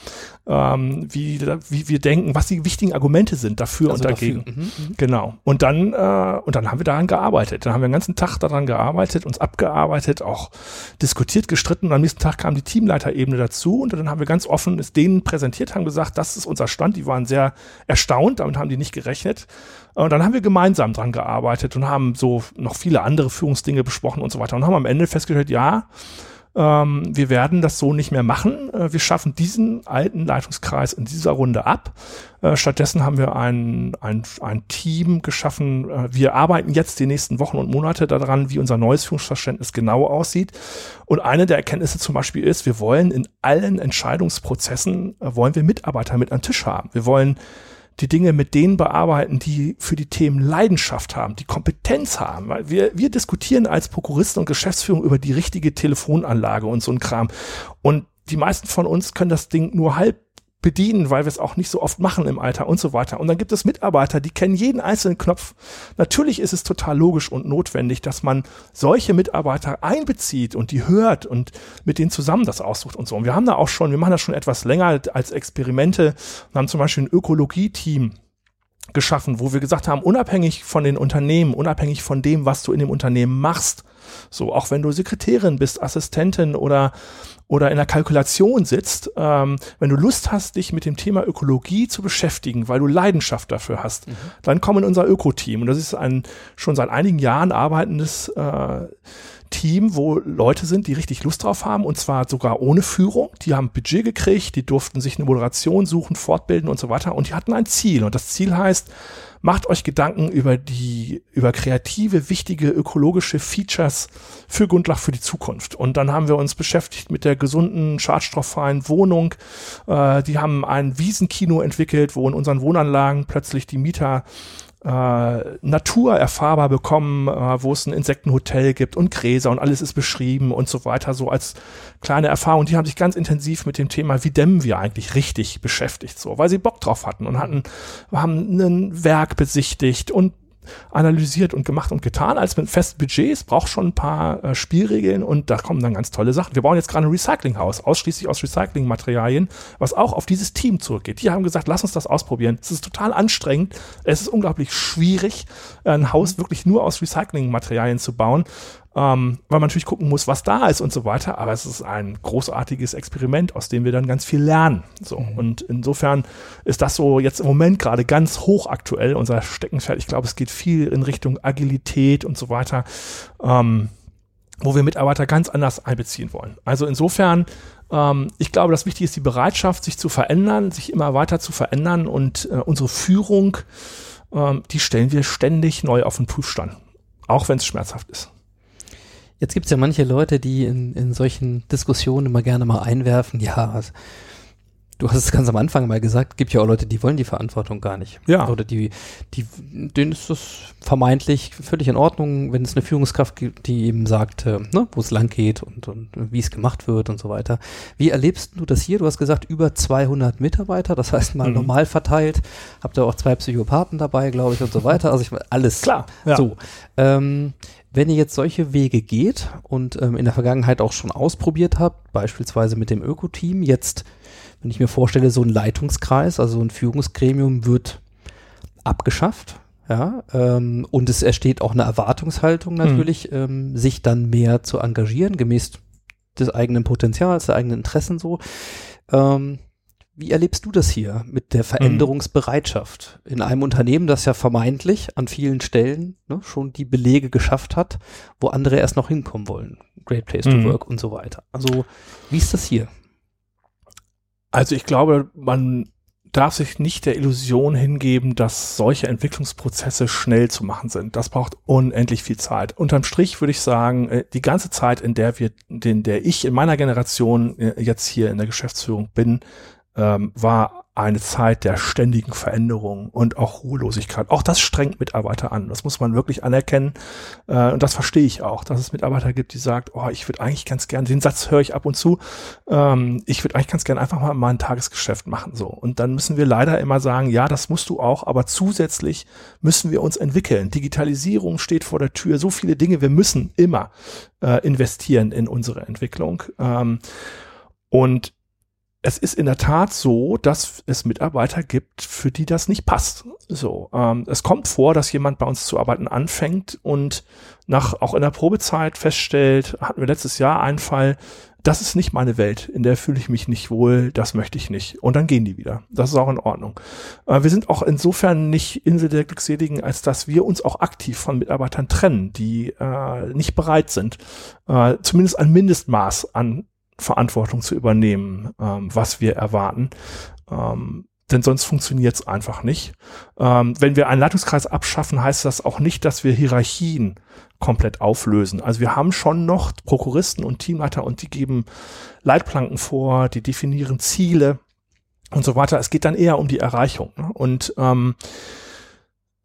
ähm, wie, wie wir denken, was die wichtigen Argumente sind dafür Also und dagegen. dafür. Mhm, mhm. Genau. Und dann, äh, und dann haben wir daran gearbeitet. Dann haben wir den ganzen Tag daran gearbeitet, uns abgearbeitet, auch diskutiert, gestritten. Und am nächsten Tag kam die Teamleiterebene dazu und dann haben wir ganz offen es denen präsentiert, haben gesagt, das ist unser Stand. Die waren sehr erstaunt, damit haben die nicht gerechnet. Und dann haben wir gemeinsam dran gearbeitet und haben so noch viele andere Führungsdinge besprochen und so weiter und haben am Ende festgestellt, ja, ähm, wir werden das so nicht mehr machen. Äh, wir schaffen diesen alten Leitungskreis in dieser Runde ab. Äh, stattdessen haben wir ein, ein, ein Team geschaffen. Äh, wir arbeiten jetzt die nächsten Wochen und Monate daran, wie unser neues Führungsverständnis genau aussieht. Und eine der Erkenntnisse zum Beispiel ist, wir wollen in allen Entscheidungsprozessen, äh, wollen wir Mitarbeiter mit am Tisch haben. Wir wollen die Dinge mit denen bearbeiten, die für die Themen Leidenschaft haben, die Kompetenz haben. Weil wir, wir diskutieren als Prokuristen und Geschäftsführung über die richtige Telefonanlage und so ein Kram. Und die meisten von uns können das Ding nur halb bedienen, weil wir es auch nicht so oft machen im Alter und so weiter. Und dann gibt es Mitarbeiter, die kennen jeden einzelnen Knopf. Natürlich ist es total logisch und notwendig, dass man solche Mitarbeiter einbezieht und die hört und mit denen zusammen das aussucht und so. Und wir haben da auch schon, wir machen das schon etwas länger als Experimente und haben zum Beispiel ein Ökologie-Team geschaffen, wo wir gesagt haben, unabhängig von den Unternehmen, unabhängig von dem, was du in dem Unternehmen machst, so auch wenn du Sekretärin bist, Assistentin oder oder in der Kalkulation sitzt, ähm, wenn du Lust hast, dich mit dem Thema Ökologie zu beschäftigen, weil du Leidenschaft dafür hast, dann komm in unser Öko-Team. Und das ist ein schon seit einigen Jahren arbeitendes äh, Team, wo Leute sind, die richtig Lust drauf haben und zwar sogar ohne Führung. Die haben Budget gekriegt, die durften sich eine Moderation suchen, fortbilden und so weiter und die hatten ein Ziel und das Ziel heißt, macht euch Gedanken über die, über kreative, wichtige ökologische Features für Gundlach für die Zukunft. Und dann haben wir uns beschäftigt mit der gesunden, schadstofffreien Wohnung. Äh, die haben ein Wiesenkino entwickelt, wo in unseren Wohnanlagen plötzlich die Mieter äh, Natur erfahrbar bekommen, äh, wo es ein Insektenhotel gibt und Gräser und alles ist beschrieben und so weiter, so als kleine Erfahrung. Die haben sich ganz intensiv mit dem Thema, wie dämmen wir eigentlich richtig beschäftigt, so, weil sie Bock drauf hatten und hatten, haben ein Werk besichtigt und analysiert und gemacht und getan, als mit festen Budgets, braucht schon ein paar äh, Spielregeln und da kommen dann ganz tolle Sachen. Wir bauen jetzt gerade ein Recyclinghaus, ausschließlich aus Recyclingmaterialien, was auch auf dieses Team zurückgeht. Die haben gesagt, lass uns das ausprobieren. Es ist total anstrengend, es ist unglaublich schwierig, ein Haus wirklich nur aus Recyclingmaterialien zu bauen ähm, weil man natürlich gucken muss, was da ist und so weiter. Aber es ist ein großartiges Experiment, aus dem wir dann ganz viel lernen. So und insofern ist das so jetzt im Moment gerade ganz hochaktuell unser Steckenpferd. Ich glaube, es geht viel in Richtung Agilität und so weiter. Ähm, wo wir Mitarbeiter ganz anders einbeziehen wollen. Also insofern, ähm, ich glaube, das Wichtige ist die Bereitschaft, sich zu verändern, sich immer weiter zu verändern und äh, unsere Führung, ähm, die stellen wir ständig neu auf den Prüfstand, auch wenn es schmerzhaft ist. Jetzt gibt es ja manche Leute, die in, in solchen Diskussionen immer gerne mal einwerfen, ja, was, du hast es ganz am Anfang mal gesagt, gibt ja auch Leute, die wollen die Verantwortung gar nicht. Ja. Oder die, die, denen ist das vermeintlich völlig in Ordnung, wenn es eine Führungskraft gibt, die eben sagt, äh, ne, wo es lang geht und, und wie es gemacht wird und so weiter. Wie erlebst du das hier? Du hast gesagt, über 200 Mitarbeiter, das heißt mal Mhm. normal verteilt. Habt ihr auch zwei Psychopathen dabei, glaube ich, und so weiter. Also ich alles. Klar, ja. So. Ähm, wenn ihr jetzt solche Wege geht und ähm, in der Vergangenheit auch schon ausprobiert habt, beispielsweise mit dem Öko-Team, jetzt, wenn ich mir vorstelle, so ein Leitungskreis, also ein Führungsgremium wird abgeschafft, ja, ähm, und es entsteht auch eine Erwartungshaltung natürlich, ähm, sich dann mehr zu engagieren, gemäß des eigenen Potenzials, der eigenen Interessen so. Ähm, wie erlebst du das hier mit der Veränderungsbereitschaft in einem Unternehmen, das ja vermeintlich an vielen Stellen ne, schon die Belege geschafft hat, wo andere erst noch hinkommen wollen? Great Place to Mhm. Work und so weiter. Also, wie ist das hier? Also ich glaube, man darf sich nicht der Illusion hingeben, dass solche Entwicklungsprozesse schnell zu machen sind. Das braucht unendlich viel Zeit. Unterm Strich würde ich sagen, äh, die ganze Zeit, in der wir, in der ich in meiner Generation äh, jetzt hier in der Geschäftsführung bin, ähm, war eine Zeit der ständigen Veränderung und auch Ruhelosigkeit. Auch das strengt Mitarbeiter an. Das muss man wirklich anerkennen. Äh, und das verstehe ich auch, dass es Mitarbeiter gibt, die sagen, oh, ich würde eigentlich ganz gern, den Satz höre ich ab und zu, ähm, ich würde eigentlich ganz gern einfach mal mein Tagesgeschäft machen. So. Und dann müssen wir leider immer sagen, ja, das musst du auch, aber zusätzlich müssen wir uns entwickeln. Digitalisierung steht vor der Tür, so viele Dinge, wir müssen immer äh, investieren in unsere Entwicklung. Ähm, und es ist in der Tat so, dass es Mitarbeiter gibt, für die das nicht passt. So, ähm, es kommt vor, dass jemand bei uns zu arbeiten anfängt und nach auch in der Probezeit feststellt, hatten wir letztes Jahr einen Fall, das ist nicht meine Welt, in der fühle ich mich nicht wohl, das möchte ich nicht. Und dann gehen die wieder. Das ist auch in Ordnung. Äh, wir sind auch insofern nicht Insel der Glückseligen, als dass wir uns auch aktiv von Mitarbeitern trennen, die äh, nicht bereit sind, äh, zumindest ein Mindestmaß an Verantwortung zu übernehmen, ähm, was wir erwarten. Ähm, denn sonst funktioniert es einfach nicht. Ähm, wenn wir einen Leitungskreis abschaffen, heißt das auch nicht, dass wir Hierarchien komplett auflösen. Also wir haben schon noch Prokuristen und Teamleiter und die geben Leitplanken vor, die definieren Ziele und so weiter. Es geht dann eher um die Erreichung. Ne? Und ähm,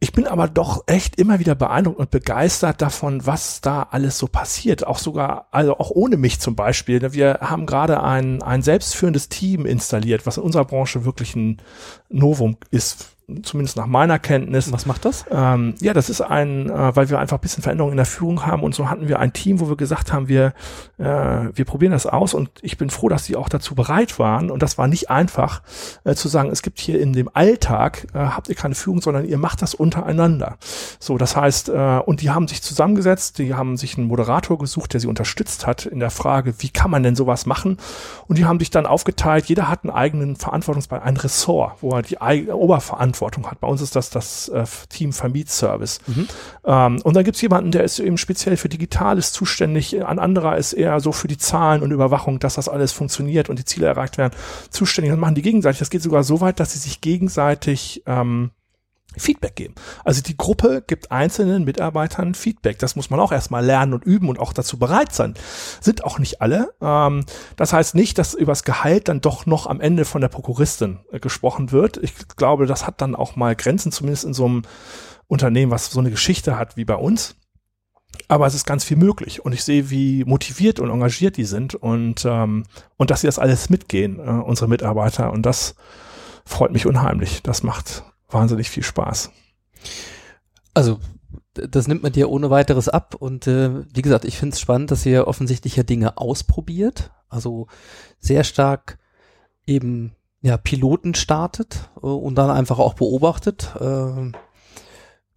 ich bin aber doch echt immer wieder beeindruckt und begeistert davon, was da alles so passiert. Auch sogar, also auch ohne mich zum Beispiel. Wir haben gerade ein, ein selbstführendes Team installiert, was in unserer Branche wirklich ein Novum ist zumindest nach meiner Kenntnis. Was macht das? Ähm, ja, das ist ein, äh, weil wir einfach ein bisschen Veränderung in der Führung haben und so hatten wir ein Team, wo wir gesagt haben, wir, äh, wir probieren das aus und ich bin froh, dass sie auch dazu bereit waren und das war nicht einfach äh, zu sagen, es gibt hier in dem Alltag, äh, habt ihr keine Führung, sondern ihr macht das untereinander. So, das heißt, äh, und die haben sich zusammengesetzt, die haben sich einen Moderator gesucht, der sie unterstützt hat in der Frage, wie kann man denn sowas machen? Und die haben sich dann aufgeteilt, jeder hat einen eigenen Verantwortungsbereich, ein Ressort, wo er die Oberverantwortung Verantwortung hat. Bei uns ist das das äh, Team Vermietservice. Mhm. Ähm, und dann gibt es jemanden, der ist eben speziell für Digitales zuständig. Ein anderer ist eher so für die Zahlen und Überwachung, dass das alles funktioniert und die Ziele erreicht werden, zuständig. Und machen die gegenseitig. Das geht sogar so weit, dass sie sich gegenseitig ähm, Feedback geben. Also die Gruppe gibt einzelnen Mitarbeitern Feedback. Das muss man auch erstmal lernen und üben und auch dazu bereit sein. Sind auch nicht alle. Ähm, das heißt nicht, dass übers Gehalt dann doch noch am Ende von der Prokuristin äh, gesprochen wird. Ich glaube, das hat dann auch mal Grenzen, zumindest in so einem Unternehmen, was so eine Geschichte hat wie bei uns. Aber es ist ganz viel möglich und ich sehe, wie motiviert und engagiert die sind und, ähm, und dass sie das alles mitgehen, äh, unsere Mitarbeiter. Und das freut mich unheimlich. Das macht wahnsinnig viel Spaß. Also das nimmt man dir ohne weiteres ab und äh, wie gesagt, ich finde es spannend, dass ihr offensichtlich ja Dinge ausprobiert, also sehr stark eben ja Piloten startet äh, und dann einfach auch beobachtet. Äh,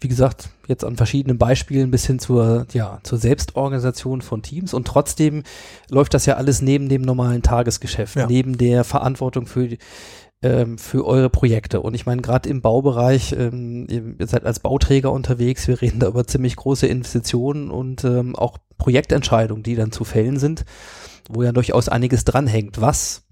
wie gesagt, jetzt an verschiedenen Beispielen bis hin zur, ja, zur Selbstorganisation von Teams und trotzdem läuft das ja alles neben dem normalen Tagesgeschäft, ja. neben der Verantwortung für ähm, für eure Projekte. Und ich meine, gerade im Baubereich, ähm, ihr seid als Bauträger unterwegs, wir reden da über ziemlich große Investitionen und ähm, auch Projektentscheidungen, die dann zu fällen sind, wo ja durchaus einiges dranhängt, was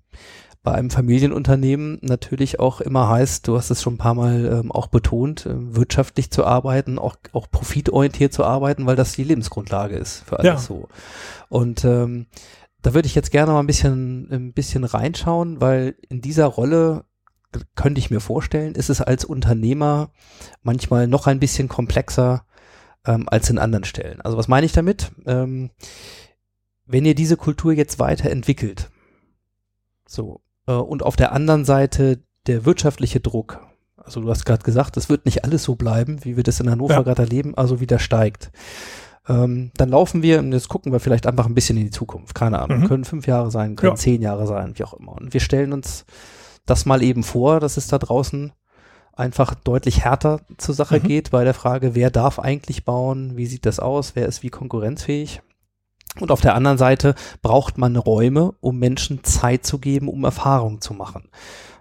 bei einem Familienunternehmen natürlich auch immer heißt, du hast es schon ein paar Mal ähm, auch betont, äh, wirtschaftlich zu arbeiten, auch, auch profitorientiert zu arbeiten, weil das die Lebensgrundlage ist für alles ja. so. Und ähm, da würde ich jetzt gerne mal ein bisschen, ein bisschen reinschauen, weil in dieser Rolle könnte ich mir vorstellen, ist es als Unternehmer manchmal noch ein bisschen komplexer ähm, als in anderen Stellen. Also was meine ich damit? Ähm, wenn ihr diese Kultur jetzt weiterentwickelt, so, äh, und auf der anderen Seite der wirtschaftliche Druck, also du hast gerade gesagt, es wird nicht alles so bleiben, wie wir das in Hannover ja. gerade erleben, also wieder steigt. Ähm, dann laufen wir, und jetzt gucken wir vielleicht einfach ein bisschen in die Zukunft. Keine Ahnung, mhm. können fünf Jahre sein, können ja. zehn Jahre sein, wie auch immer. Und wir stellen uns das mal eben vor, dass es da draußen einfach deutlich härter zur Sache mhm. geht bei der Frage, wer darf eigentlich bauen, wie sieht das aus, wer ist wie konkurrenzfähig. Und auf der anderen Seite braucht man Räume, um Menschen Zeit zu geben, um Erfahrung zu machen.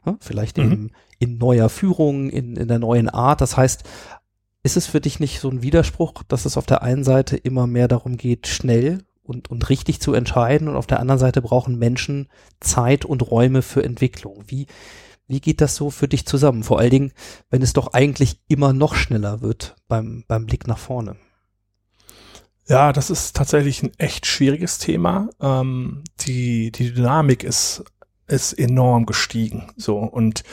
Ja, vielleicht mhm. eben in neuer Führung, in, in der neuen Art. Das heißt, ist es für dich nicht so ein Widerspruch, dass es auf der einen Seite immer mehr darum geht, schnell und, und richtig zu entscheiden und auf der anderen Seite brauchen Menschen Zeit und Räume für Entwicklung? Wie, wie geht das so für dich zusammen? Vor allen Dingen, wenn es doch eigentlich immer noch schneller wird beim, beim Blick nach vorne. Ja, das ist tatsächlich ein echt schwieriges Thema. Ähm, die, die Dynamik ist ist enorm gestiegen. So und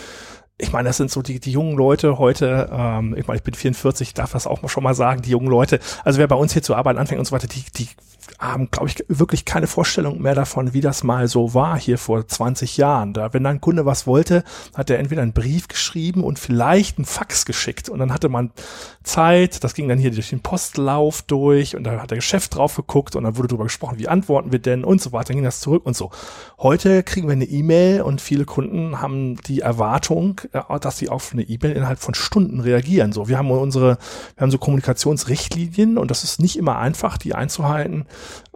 ich meine, das sind so die, die jungen Leute heute, ähm, ich meine, ich bin 44, darf das auch schon mal sagen, die jungen Leute, also wer bei uns hier zu arbeiten anfängt und so weiter, die, die haben, glaube ich, wirklich keine Vorstellung mehr davon, wie das mal so war hier vor 20 Jahren. Da, wenn ein Kunde was wollte, hat er entweder einen Brief geschrieben und vielleicht einen Fax geschickt. Und dann hatte man Zeit, das ging dann hier durch den Postlauf durch und da hat der Geschäft drauf geguckt und dann wurde darüber gesprochen, wie antworten wir denn und so weiter, dann ging das zurück und so. Heute kriegen wir eine E-Mail und viele Kunden haben die Erwartung, äh, dass sie auf eine E-Mail innerhalb von Stunden reagieren. So, wir haben unsere, wir haben so Kommunikationsrichtlinien und das ist nicht immer einfach, die einzuhalten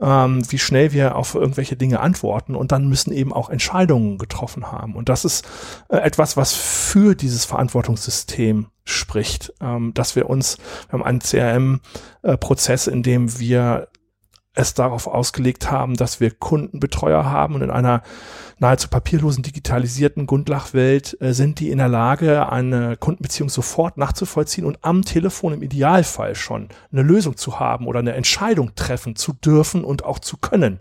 ähm, wie schnell wir auf irgendwelche Dinge antworten und dann müssen eben auch Entscheidungen getroffen haben. Und das ist äh, etwas, was für dieses Verantwortungssystem spricht, ähm, dass wir uns, wir haben einen CRM-Prozess, in dem wir es darauf ausgelegt haben, dass wir Kundenbetreuer haben und in einer nahezu papierlosen digitalisierten Gundlach-Welt äh, sind die in der Lage, eine Kundenbeziehung sofort nachzuvollziehen und am Telefon im Idealfall schon eine Lösung zu haben oder eine Entscheidung treffen zu dürfen und auch zu können.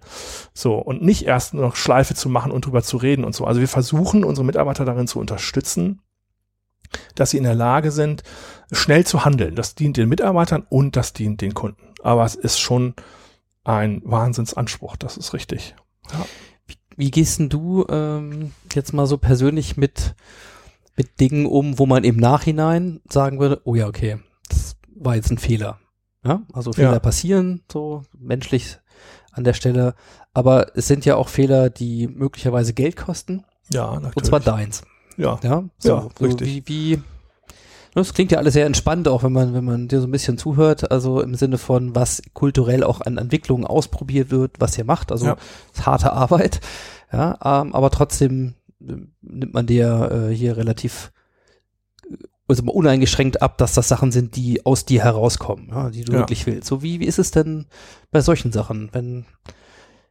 So und nicht erst noch Schleife zu machen und drüber zu reden und so. Also wir versuchen unsere Mitarbeiter darin zu unterstützen, dass sie in der Lage sind, schnell zu handeln. Das dient den Mitarbeitern und das dient den Kunden. Aber es ist schon ein Wahnsinnsanspruch, das ist richtig. Ja. Wie, wie gehst denn du ähm, jetzt mal so persönlich mit, mit Dingen um, wo man im Nachhinein sagen würde, oh ja, okay, das war jetzt ein Fehler. Ja? Also Fehler Ja. passieren, so menschlich an der Stelle. Aber es sind ja auch Fehler, die möglicherweise Geld kosten. Ja, natürlich. Und zwar deins. ja. Ja, so, Ja, so richtig. wie, wie, das klingt ja alles sehr entspannt, auch wenn man, wenn man dir so ein bisschen zuhört, also im Sinne von, was kulturell auch an Entwicklungen ausprobiert wird, was ihr macht, also Ja. ist harte Arbeit, ja, ähm, aber trotzdem äh, nimmt man dir äh, hier relativ also mal uneingeschränkt ab, dass das Sachen sind, die aus dir herauskommen, ja, die du Ja. wirklich willst. So wie, wie ist es denn bei solchen Sachen, wenn,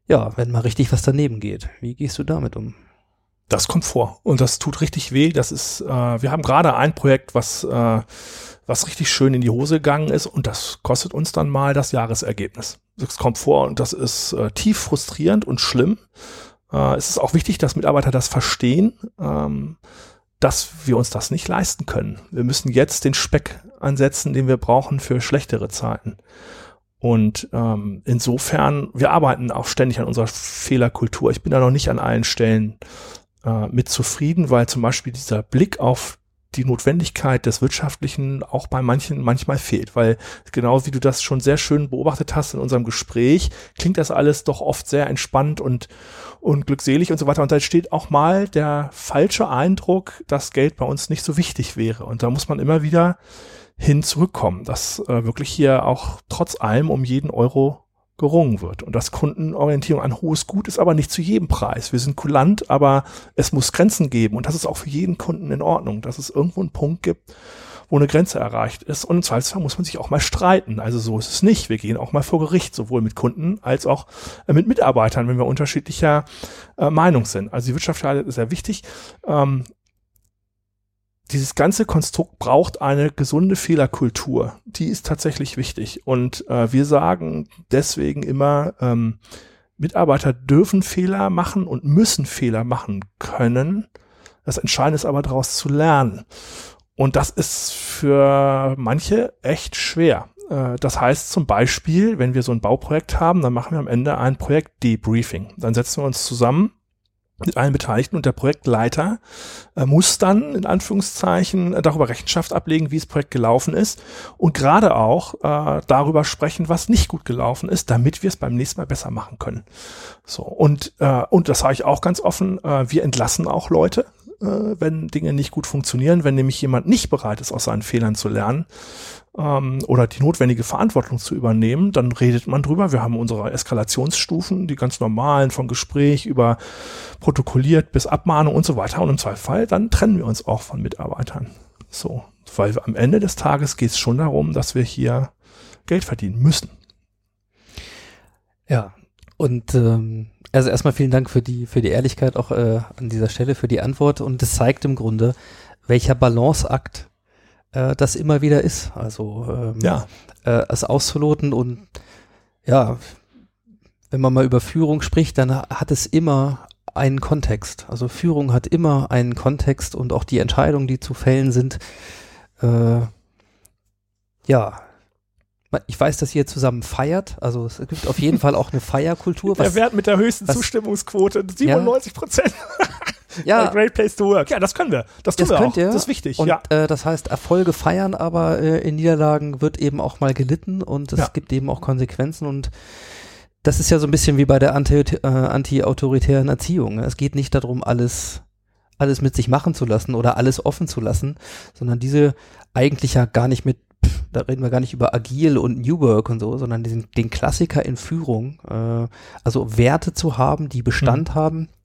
ja, wenn mal richtig was daneben geht? Wie gehst du damit um? Das kommt vor und das tut richtig weh. Das ist, äh, wir haben gerade ein Projekt, was, äh, was richtig schön in die Hose gegangen ist und das kostet uns dann mal das Jahresergebnis. Das kommt vor und das ist äh, tief frustrierend und schlimm. Äh, es ist auch wichtig, dass Mitarbeiter das verstehen, ähm, dass wir uns das nicht leisten können. Wir müssen jetzt den Speck ansetzen, den wir brauchen für schlechtere Zeiten. Und ähm, insofern, wir arbeiten auch ständig an unserer Fehlerkultur. Ich bin da noch nicht an allen Stellen äh, mit zufrieden, weil zum Beispiel dieser Blick auf die Notwendigkeit des Wirtschaftlichen auch bei manchen manchmal fehlt, weil genau wie du das schon sehr schön beobachtet hast in unserem Gespräch, klingt das alles doch oft sehr entspannt und, und glückselig und so weiter. Und da entsteht auch mal der falsche Eindruck, dass Geld bei uns nicht so wichtig wäre. Und da muss man immer wieder hin zurückkommen, dass äh, wirklich hier auch trotz allem um jeden Euro gerungen wird. Und dass Kundenorientierung ein hohes Gut ist, aber nicht zu jedem Preis. Wir sind kulant, aber es muss Grenzen geben. Und das ist auch für jeden Kunden in Ordnung, dass es irgendwo einen Punkt gibt, wo eine Grenze erreicht ist. Und im Zweifelsfall muss man sich auch mal streiten. Also so ist es nicht. Wir gehen auch mal vor Gericht, sowohl mit Kunden als auch äh, mit Mitarbeitern, wenn wir unterschiedlicher äh, Meinung sind. Also die Wirtschaftlichkeit ist sehr wichtig. Ähm, dieses ganze Konstrukt braucht eine gesunde Fehlerkultur. Die ist tatsächlich wichtig. Und äh, wir sagen deswegen immer, ähm, Mitarbeiter dürfen Fehler machen und müssen Fehler machen können. Das Entscheidende ist aber daraus zu lernen. Und das ist für manche echt schwer. Äh, Das heißt zum Beispiel, wenn wir so ein Bauprojekt haben, dann machen wir am Ende ein Projekt-Debriefing. Dann setzen wir uns zusammen mit allen Beteiligten und der Projektleiter äh, muss dann in Anführungszeichen äh, darüber Rechenschaft ablegen, wie das Projekt gelaufen ist und gerade auch äh, darüber sprechen, was nicht gut gelaufen ist, damit wir es beim nächsten Mal besser machen können. So und äh, und das sage ich auch ganz offen: äh, Wir entlassen auch Leute, äh, wenn Dinge nicht gut funktionieren, wenn nämlich jemand nicht bereit ist, aus seinen Fehlern zu lernen ähm, oder die notwendige Verantwortung zu übernehmen, dann redet man drüber. Wir haben unsere Eskalationsstufen, die ganz normalen, von Gespräch über protokolliert bis Abmahnung und so weiter. Und im Zweifelsfall, dann trennen wir uns auch von Mitarbeitern. So, weil am Ende des Tages geht es schon darum, dass wir hier Geld verdienen müssen. Ja, und ähm, also erstmal vielen Dank für die für die Ehrlichkeit auch äh, an dieser Stelle für die Antwort und es zeigt im Grunde, welcher Balanceakt äh, das immer wieder ist. Also ähm, Ja, äh, es auszuloten und ja, wenn man mal über Führung spricht, dann hat es immer einen Kontext. Also Führung hat immer einen Kontext und auch die Entscheidungen, die zu fällen sind, äh, ja, ich weiß, dass ihr zusammen feiert. Also es gibt auf jeden Fall auch eine Feierkultur. Der Wert mit der höchsten was- Zustimmungsquote, 97 Prozent. ja, Great Place to Work. Ja, das können wir. Das tun das wir könnt auch. ihr. Das ist wichtig. Und ja. äh, das heißt, Erfolge feiern, aber äh, in Niederlagen wird eben auch mal gelitten und es Ja. gibt eben auch Konsequenzen und das ist ja so ein bisschen wie bei der anti, äh, anti-autoritären Erziehung. ne? Es geht nicht darum, alles, alles mit sich machen zu lassen oder alles offen zu lassen, sondern diese eigentlich ja gar nicht mit, pff, da reden wir gar nicht über Agil und New Work und so, sondern den, den Klassiker in Führung, äh, also Werte zu haben, die Bestand haben, äh,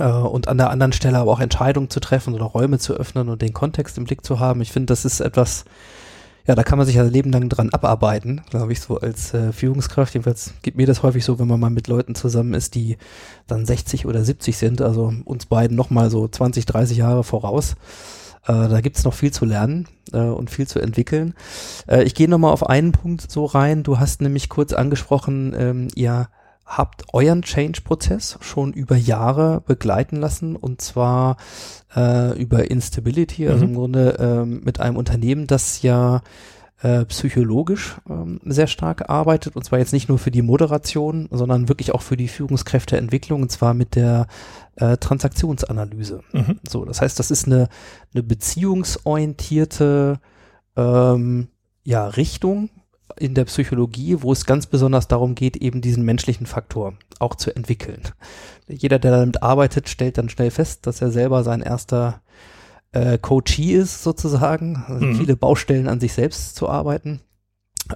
und an der anderen Stelle aber auch Entscheidungen zu treffen oder Räume zu öffnen und den Kontext im Blick zu haben. Ich finde, das ist etwas, ja, da kann man sich ja Leben lang dran abarbeiten, glaube ich, so als äh, Führungskraft. Jedenfalls geht mir das häufig so, wenn man mal mit Leuten zusammen ist, die dann 60 oder 70 sind, also uns beiden nochmal so 20, 30 Jahre voraus. Äh, da gibt's noch viel zu lernen äh, und viel zu entwickeln. Äh, ich gehe nochmal auf einen Punkt so rein. Du hast nämlich kurz angesprochen, ähm, ihr habt euren Change-Prozess schon über Jahre begleiten lassen und zwar äh, über Instability, also Mhm. im Grunde ähm, mit einem Unternehmen, das ja äh, psychologisch ähm, sehr stark arbeitet und zwar jetzt nicht nur für die Moderation, sondern wirklich auch für die Führungskräfteentwicklung und zwar mit der äh, Transaktionsanalyse. Mhm. So, das heißt, das ist eine, eine beziehungsorientierte ähm, ja, Richtung in der Psychologie, wo es ganz besonders darum geht, eben diesen menschlichen Faktor auch zu entwickeln. Jeder, der damit arbeitet, stellt dann schnell fest, dass er selber sein erster äh, Coachee ist, sozusagen. Also Mhm. Viele Baustellen an sich selbst zu arbeiten.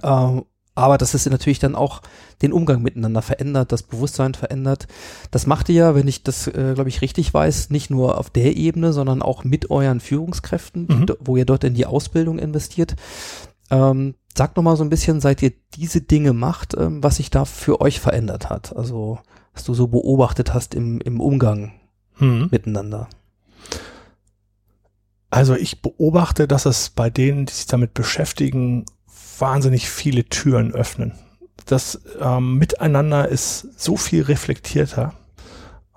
Ähm, aber dass es natürlich dann auch den Umgang miteinander verändert, das Bewusstsein verändert. Das macht ihr ja, wenn ich das, äh, glaube ich, richtig weiß, nicht nur auf der Ebene, sondern auch mit euren Führungskräften, Mhm. wo ihr dort in die Ausbildung investiert. Ähm, sagt noch mal so ein bisschen, seit ihr diese Dinge macht, ähm, was sich da für euch verändert hat. Also was du so beobachtet hast im, im Umgang Mhm. miteinander. Also ich beobachte, dass es bei denen, die sich damit beschäftigen, wahnsinnig viele Türen öffnen. Das ähm, Miteinander ist so viel reflektierter.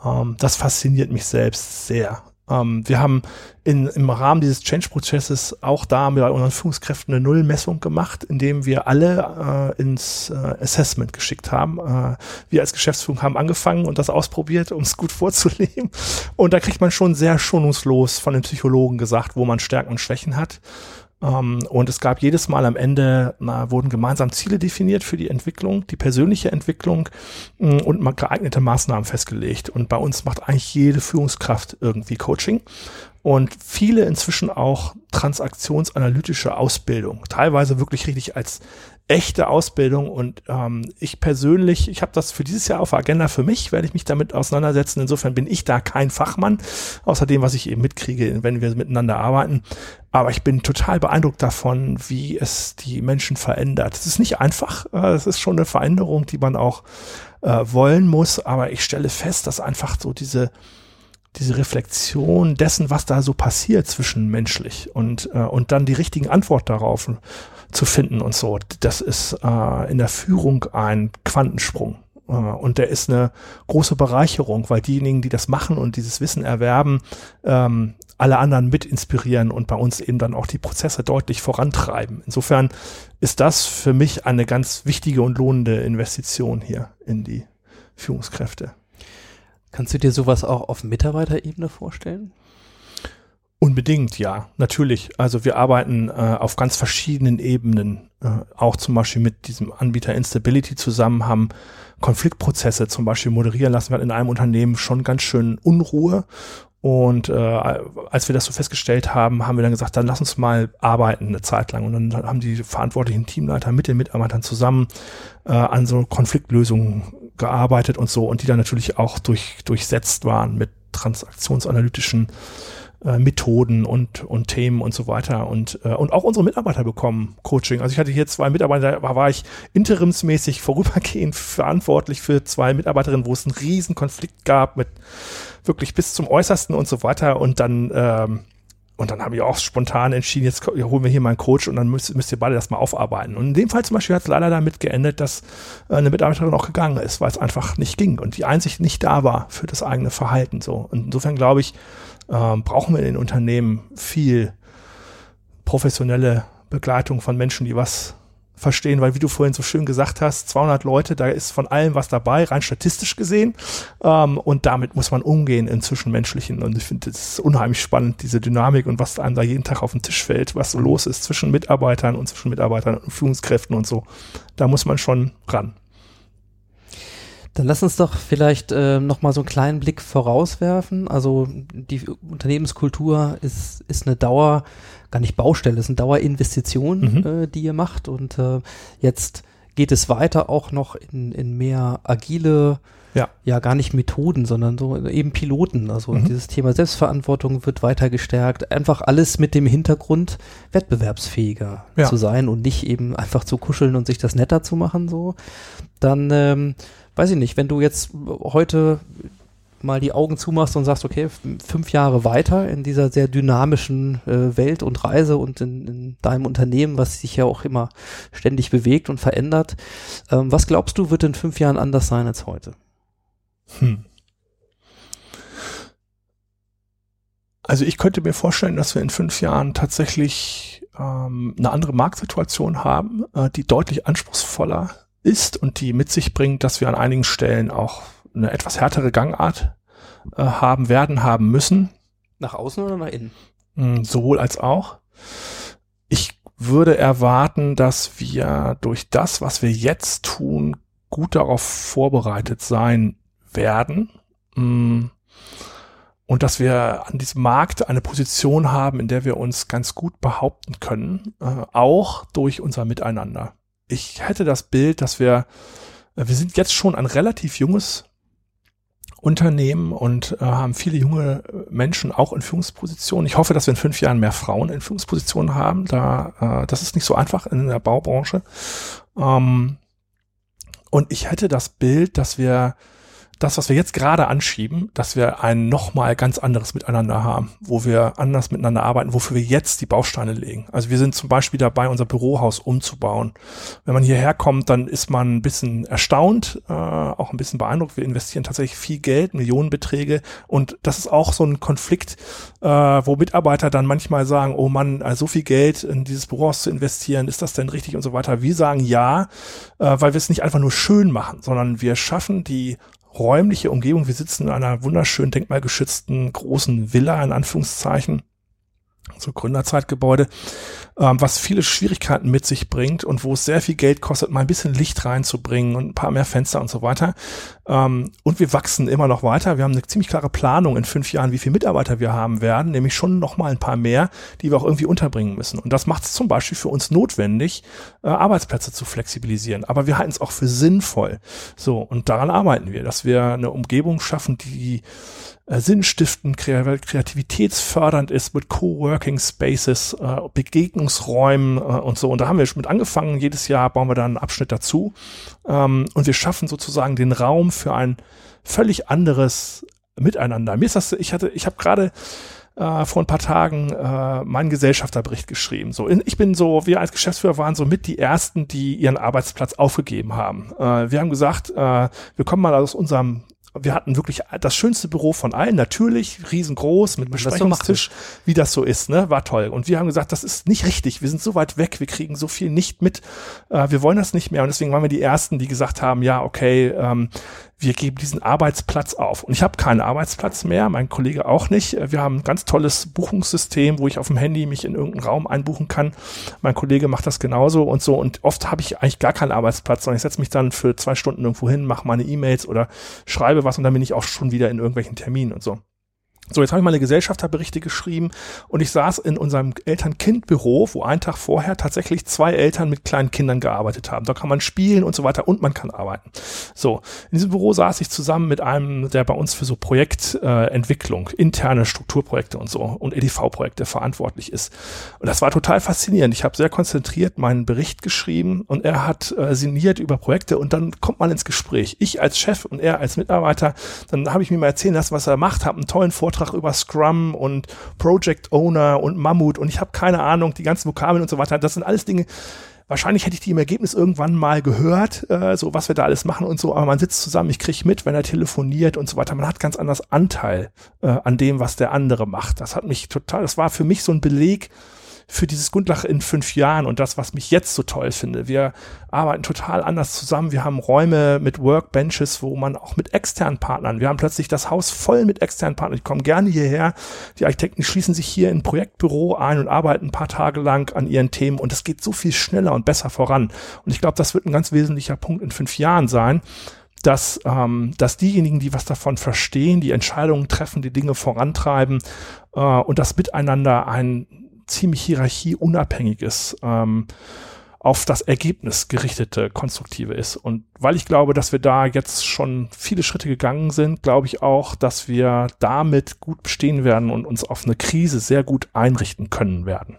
Ähm, das fasziniert mich selbst sehr. Ähm, wir haben in, im Rahmen dieses Change-Prozesses auch da bei unseren Führungskräften eine Nullmessung gemacht, indem wir alle äh, ins äh, Assessment geschickt haben. Äh, wir als Geschäftsführung haben angefangen und das ausprobiert, um es gut vorzuleben. Und da kriegt man schon sehr schonungslos von den Psychologen gesagt, wo man Stärken und Schwächen hat. Ähm, und es gab jedes Mal am Ende, na, wurden gemeinsam Ziele definiert für die Entwicklung, die persönliche Entwicklung mh, und geeignete Maßnahmen festgelegt. Und bei uns macht eigentlich jede Führungskraft irgendwie Coaching. Und viele inzwischen auch transaktionsanalytische Ausbildung, teilweise wirklich richtig als echte Ausbildung und ähm, ich persönlich, ich habe das für dieses Jahr auf der Agenda für mich, werde ich mich damit auseinandersetzen. Insofern bin ich da kein Fachmann, außer dem, was ich eben mitkriege, wenn wir miteinander arbeiten. Aber ich bin total beeindruckt davon, wie es die Menschen verändert. Es ist nicht einfach, äh, es ist schon eine Veränderung, die man auch äh, wollen muss, aber ich stelle fest, dass einfach so diese diese Reflexion dessen, was da so passiert zwischenmenschlich und, äh, und dann die richtigen Antwort darauf zu finden und so, das ist äh, in der Führung ein Quantensprung. Äh, und der ist eine große Bereicherung, weil diejenigen, die das machen und dieses Wissen erwerben, ähm, alle anderen mit inspirieren und bei uns eben dann auch die Prozesse deutlich vorantreiben. Insofern ist das für mich eine ganz wichtige und lohnende Investition hier in die Führungskräfte. Kannst du dir sowas auch auf Mitarbeiterebene vorstellen? Unbedingt, ja, natürlich. Also wir arbeiten äh, auf ganz verschiedenen Ebenen, äh, auch zum Beispiel mit diesem Anbieter Instability zusammen, haben Konfliktprozesse zum Beispiel moderieren lassen. Hatten in einem Unternehmen schon ganz schön Unruhe. Und äh, als wir das so festgestellt haben, haben wir dann gesagt, dann lass uns mal arbeiten eine Zeit lang. Und dann haben die verantwortlichen Teamleiter mit den Mitarbeitern zusammen äh, an so Konfliktlösungen gearbeitet und so und die dann natürlich auch durch, durchsetzt waren mit transaktionsanalytischen äh, Methoden und, und Themen und so weiter. Und, äh, und auch unsere Mitarbeiter bekommen Coaching. Also ich hatte hier zwei Mitarbeiter, da war, ich interimsmäßig vorübergehend verantwortlich für zwei Mitarbeiterinnen, wo es einen riesen Konflikt gab mit wirklich bis zum Äußersten und so weiter. Und dann ähm, Und dann habe ich auch spontan entschieden, jetzt holen wir hier mal einen Coach und dann müsst, müsst ihr beide das mal aufarbeiten. Und in dem Fall zum Beispiel hat es leider damit geendet, dass äh, eine Mitarbeiterin auch gegangen ist, weil es einfach nicht ging und die Einsicht nicht da war für das eigene Verhalten. So. Und insofern glaube ich, ähm, brauchen wir in den Unternehmen viel professionelle Begleitung von Menschen, die was verstehen, weil wie du vorhin so schön gesagt hast, 200 Leute, da ist von allem was dabei, rein statistisch gesehen. Ähm, und damit muss man umgehen im Zwischenmenschlichen. Und ich finde es unheimlich spannend, diese Dynamik und was einem da jeden Tag auf den Tisch fällt, was so los ist zwischen Mitarbeitern und zwischen Mitarbeitern und Führungskräften und so. Da muss man schon ran. Dann lass uns doch vielleicht äh, nochmal so einen kleinen Blick vorauswerfen. Also die Unternehmenskultur ist, ist eine Dauer, gar nicht Baustelle, ist eine Dauerinvestition, Mhm. äh, die ihr macht. Und äh, jetzt geht es weiter auch noch in, in mehr agile, Ja. ja gar nicht Methoden, sondern so eben Piloten. Also Mhm. dieses Thema Selbstverantwortung wird weiter gestärkt. Einfach alles mit dem Hintergrund, wettbewerbsfähiger Ja. zu sein und nicht eben einfach zu kuscheln und sich das netter zu machen. So, dann ähm, weiß ich nicht, wenn du jetzt heute mal die Augen zumachst und sagst, okay, fünf Jahre weiter in dieser sehr dynamischen äh, Welt und Reise und in, in deinem Unternehmen, was sich ja auch immer ständig bewegt und verändert, ähm, was glaubst du, wird in fünf Jahren anders sein als heute? Hm. Also ich könnte mir vorstellen, dass wir in fünf Jahren tatsächlich ähm, eine andere Marktsituation haben, äh, die deutlich anspruchsvoller ist und die mit sich bringt, dass wir an einigen Stellen auch eine etwas härtere Gangart äh, haben werden, haben müssen. Nach außen oder nach innen? Mm, Sowohl als auch. Ich würde erwarten, dass wir durch das, was wir jetzt tun, gut darauf vorbereitet sein werden. Mm, Und dass wir an diesem Markt eine Position haben, in der wir uns ganz gut behaupten können, äh, auch durch unser Miteinander. Ich hätte das Bild, dass wir, äh, wir sind jetzt schon ein relativ junges Unternehmen und äh, haben viele junge Menschen auch in Führungspositionen. Ich hoffe, dass wir in fünf Jahren mehr Frauen in Führungspositionen haben. Da, äh, das ist nicht so einfach in der Baubranche. Ähm, und ich hätte das Bild, dass wir das, was wir jetzt gerade anschieben, dass wir ein nochmal ganz anderes Miteinander haben, wo wir anders miteinander arbeiten, wofür wir jetzt die Bausteine legen. Also wir sind zum Beispiel dabei, unser Bürohaus umzubauen. Wenn man hierher kommt, dann ist man ein bisschen erstaunt, äh, auch ein bisschen beeindruckt. Wir investieren tatsächlich viel Geld, Millionenbeträge. Und das ist auch so ein Konflikt, äh, wo Mitarbeiter dann manchmal sagen, oh Mann, also so viel Geld in dieses Bürohaus zu investieren, ist das denn richtig und so weiter. Wir sagen ja, äh, weil wir es nicht einfach nur schön machen, sondern wir schaffen die räumliche Umgebung. Wir sitzen in einer wunderschön denkmalgeschützten großen Villa, in Anführungszeichen, so Gründerzeitgebäude, ähm, was viele Schwierigkeiten mit sich bringt und wo es sehr viel Geld kostet, mal ein bisschen Licht reinzubringen und ein paar mehr Fenster und so weiter. Ähm, und wir wachsen immer noch weiter. Wir haben eine ziemlich klare Planung in fünf Jahren, wie viele Mitarbeiter wir haben werden, nämlich schon noch mal ein paar mehr, die wir auch irgendwie unterbringen müssen. Und das macht es zum Beispiel für uns notwendig, äh, Arbeitsplätze zu flexibilisieren. Aber wir halten es auch für sinnvoll. So, und daran arbeiten wir, dass wir eine Umgebung schaffen, die äh, sinnstiftend, kre- kreativitätsfördernd ist mit Coworking Spaces, äh, Begegnungsräumen äh, und so. Und da haben wir schon mit angefangen. Jedes Jahr bauen wir da einen Abschnitt dazu. Ähm, und wir schaffen sozusagen den Raum für ein völlig anderes Miteinander. Mir ist das, ich hatte, ich habe gerade äh, vor ein paar Tagen äh, meinen Gesellschafterbericht geschrieben. So, in, ich bin so, wir als Geschäftsführer waren so mit die ersten, die ihren Arbeitsplatz aufgegeben haben. Äh, wir haben gesagt, äh, wir kommen mal aus unserem wir hatten wirklich das schönste Büro von allen, natürlich, riesengroß, mit Besprechungstisch, wie das so ist, ne? War toll. Und wir haben gesagt, das ist nicht richtig, wir sind so weit weg, wir kriegen so viel nicht mit, äh, wir wollen das nicht mehr. Und deswegen waren wir die Ersten, die gesagt haben, ja, okay, ähm, wir geben diesen Arbeitsplatz auf. Und ich habe keinen Arbeitsplatz mehr, mein Kollege auch nicht. Wir haben ein ganz tolles Buchungssystem, wo ich auf dem Handy mich in irgendeinen Raum einbuchen kann. Mein Kollege macht das genauso und so. Und oft habe ich eigentlich gar keinen Arbeitsplatz, sondern ich setze mich dann für zwei Stunden irgendwo hin, mache meine E-Mails oder schreibe was und dann bin ich auch schon wieder in irgendwelchen Terminen und so. So, jetzt habe ich meine Gesellschafterberichte geschrieben und ich saß in unserem Eltern-Kind-Büro, wo einen Tag vorher tatsächlich zwei Eltern mit kleinen Kindern gearbeitet haben. Da kann man spielen und so weiter und man kann arbeiten. So, in diesem Büro saß ich zusammen mit einem, der bei uns für so Projektentwicklung, äh, interne Strukturprojekte und so und EDV-Projekte verantwortlich ist. Und das war total faszinierend. Ich habe sehr konzentriert meinen Bericht geschrieben und er hat äh, sinniert über Projekte und dann kommt man ins Gespräch. Ich als Chef und er als Mitarbeiter, dann habe ich mir mal erzählen lassen, was er macht, habe einen tollen Vortrag Vortrag über Scrum und Project Owner und Mammut und ich habe keine Ahnung, die ganzen Vokabeln und so weiter. Das sind alles Dinge, wahrscheinlich hätte ich die im Ergebnis irgendwann mal gehört, äh, so was wir da alles machen und so, aber man sitzt zusammen, ich kriege mit, wenn er telefoniert und so weiter. Man hat ganz anders Anteil äh, an dem, was der andere macht. Das hat mich total, das war für mich so ein Beleg, für dieses Gundlach in fünf Jahren und das, was mich jetzt so toll finde. Wir arbeiten total anders zusammen. Wir haben Räume mit Workbenches, wo man auch mit externen Partnern, wir haben plötzlich das Haus voll mit externen Partnern. Die kommen gerne hierher. Die Architekten schließen sich hier in ein Projektbüro ein und arbeiten ein paar Tage lang an ihren Themen und es geht so viel schneller und besser voran. Und ich glaube, das wird ein ganz wesentlicher Punkt in fünf Jahren sein dass, ähm, dass diejenigen, die was davon verstehen, die Entscheidungen treffen, die Dinge vorantreiben äh, und das Miteinander ein ziemlich hierarchieunabhängiges, ähm, auf das Ergebnis gerichtete Konstruktive ist. Und weil ich glaube, dass wir da jetzt schon viele Schritte gegangen sind, glaube ich auch, dass wir damit gut bestehen werden und uns auf eine Krise sehr gut einrichten können werden.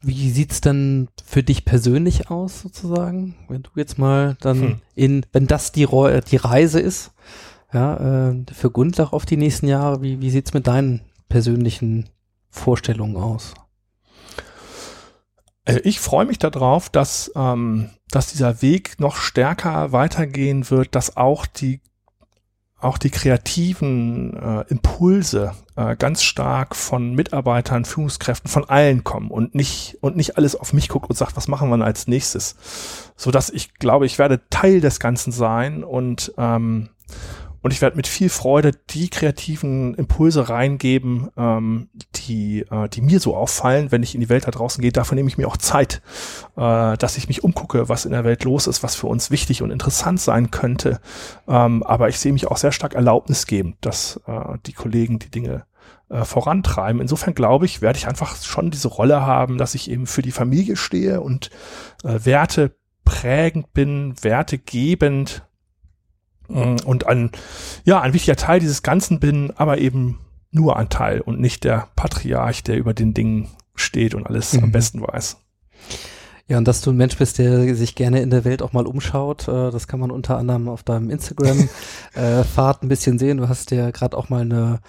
Wie sieht's denn für dich persönlich aus, sozusagen? Wenn du jetzt mal dann hm. in, wenn das die, die Reise ist, ja, äh, für Gundlach auf die nächsten Jahre, wie, wie sieht's mit deinen persönlichen Vorstellungen aus? Also ich freue mich darauf, dass, ähm, dass dieser Weg noch stärker weitergehen wird, dass auch die auch die kreativen äh, Impulse äh, ganz stark von Mitarbeitern, Führungskräften, von allen kommen und nicht und nicht alles auf mich guckt und sagt, was machen wir als nächstes, so dass ich glaube, ich werde Teil des Ganzen sein und ähm, und ich werde mit viel Freude die kreativen Impulse reingeben, ähm, die, äh, die mir so auffallen, wenn ich in die Welt da draußen gehe. Dafür nehme ich mir auch Zeit, äh, dass ich mich umgucke, was in der Welt los ist, was für uns wichtig und interessant sein könnte. Ähm, aber ich sehe mich auch sehr stark erlaubnisgebend, dass äh, die Kollegen die Dinge äh, vorantreiben. Insofern glaube ich, werde ich einfach schon diese Rolle haben, dass ich eben für die Familie stehe und äh, Werte prägend bin, Werte gebend, und ein, ja, ein wichtiger Teil dieses Ganzen bin, aber eben nur ein Teil und nicht der Patriarch, der über den Dingen steht und alles mhm. am besten weiß. Ja, und dass du ein Mensch bist, der sich gerne in der Welt auch mal umschaut, äh, das kann man unter anderem auf deinem Instagram-Fahrt äh, ein bisschen sehen. Du hast ja gerade auch mal eine,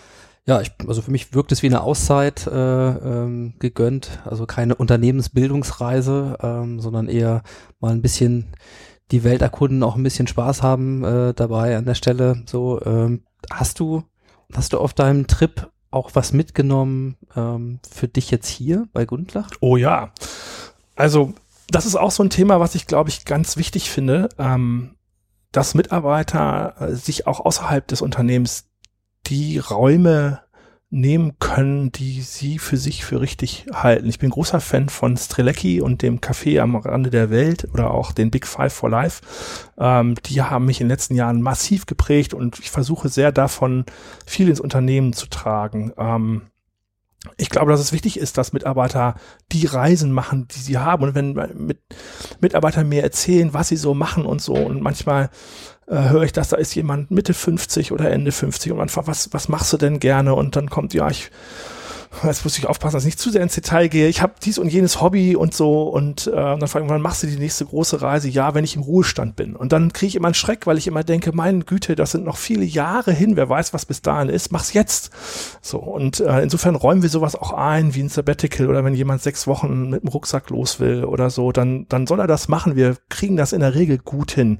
ja, ich, also für mich wirkt es wie eine Auszeit äh, ähm, gegönnt, also keine Unternehmensbildungsreise, ähm, sondern eher mal ein bisschen die Welt erkunden, auch ein bisschen Spaß haben äh, dabei an der Stelle. So, ähm, hast du, hast du auf deinem Trip auch was mitgenommen ähm, für dich jetzt hier bei Gundlach? Oh ja. Also, das ist auch so ein Thema, was ich, glaube ich, ganz wichtig finde, ähm, dass Mitarbeiter äh, sich auch außerhalb des Unternehmens die Räume nehmen können, die sie für sich für richtig halten. Ich bin großer Fan von Strelecki und dem Café am Rande der Welt oder auch den Big Five for Life. Ähm, die haben mich in den letzten Jahren massiv geprägt und ich versuche sehr davon viel ins Unternehmen zu tragen. Ähm, ich glaube, dass es wichtig ist, dass Mitarbeiter die Reisen machen, die sie haben. Und wenn mit Mitarbeiter mir erzählen, was sie so machen und so, und manchmal äh, höre ich, dass da ist jemand Mitte 50 oder Ende 50 und man fragt, was, was machst du denn gerne? Und dann kommt, ja, ich jetzt muss ich aufpassen, dass ich nicht zu sehr ins Detail gehe. Ich habe dies und jenes Hobby und so und äh, dann frage ich, wann machst du die nächste große Reise? Ja, wenn ich im Ruhestand bin. Und dann kriege ich immer einen Schreck, weil ich immer denke, meine Güte, das sind noch viele Jahre hin. Wer weiß, was bis dahin ist? Mach's jetzt. So und äh, insofern räumen wir sowas auch ein wie ein Sabbatical oder wenn jemand sechs Wochen mit dem Rucksack los will oder so, dann dann soll er das machen. Wir kriegen das in der Regel gut hin.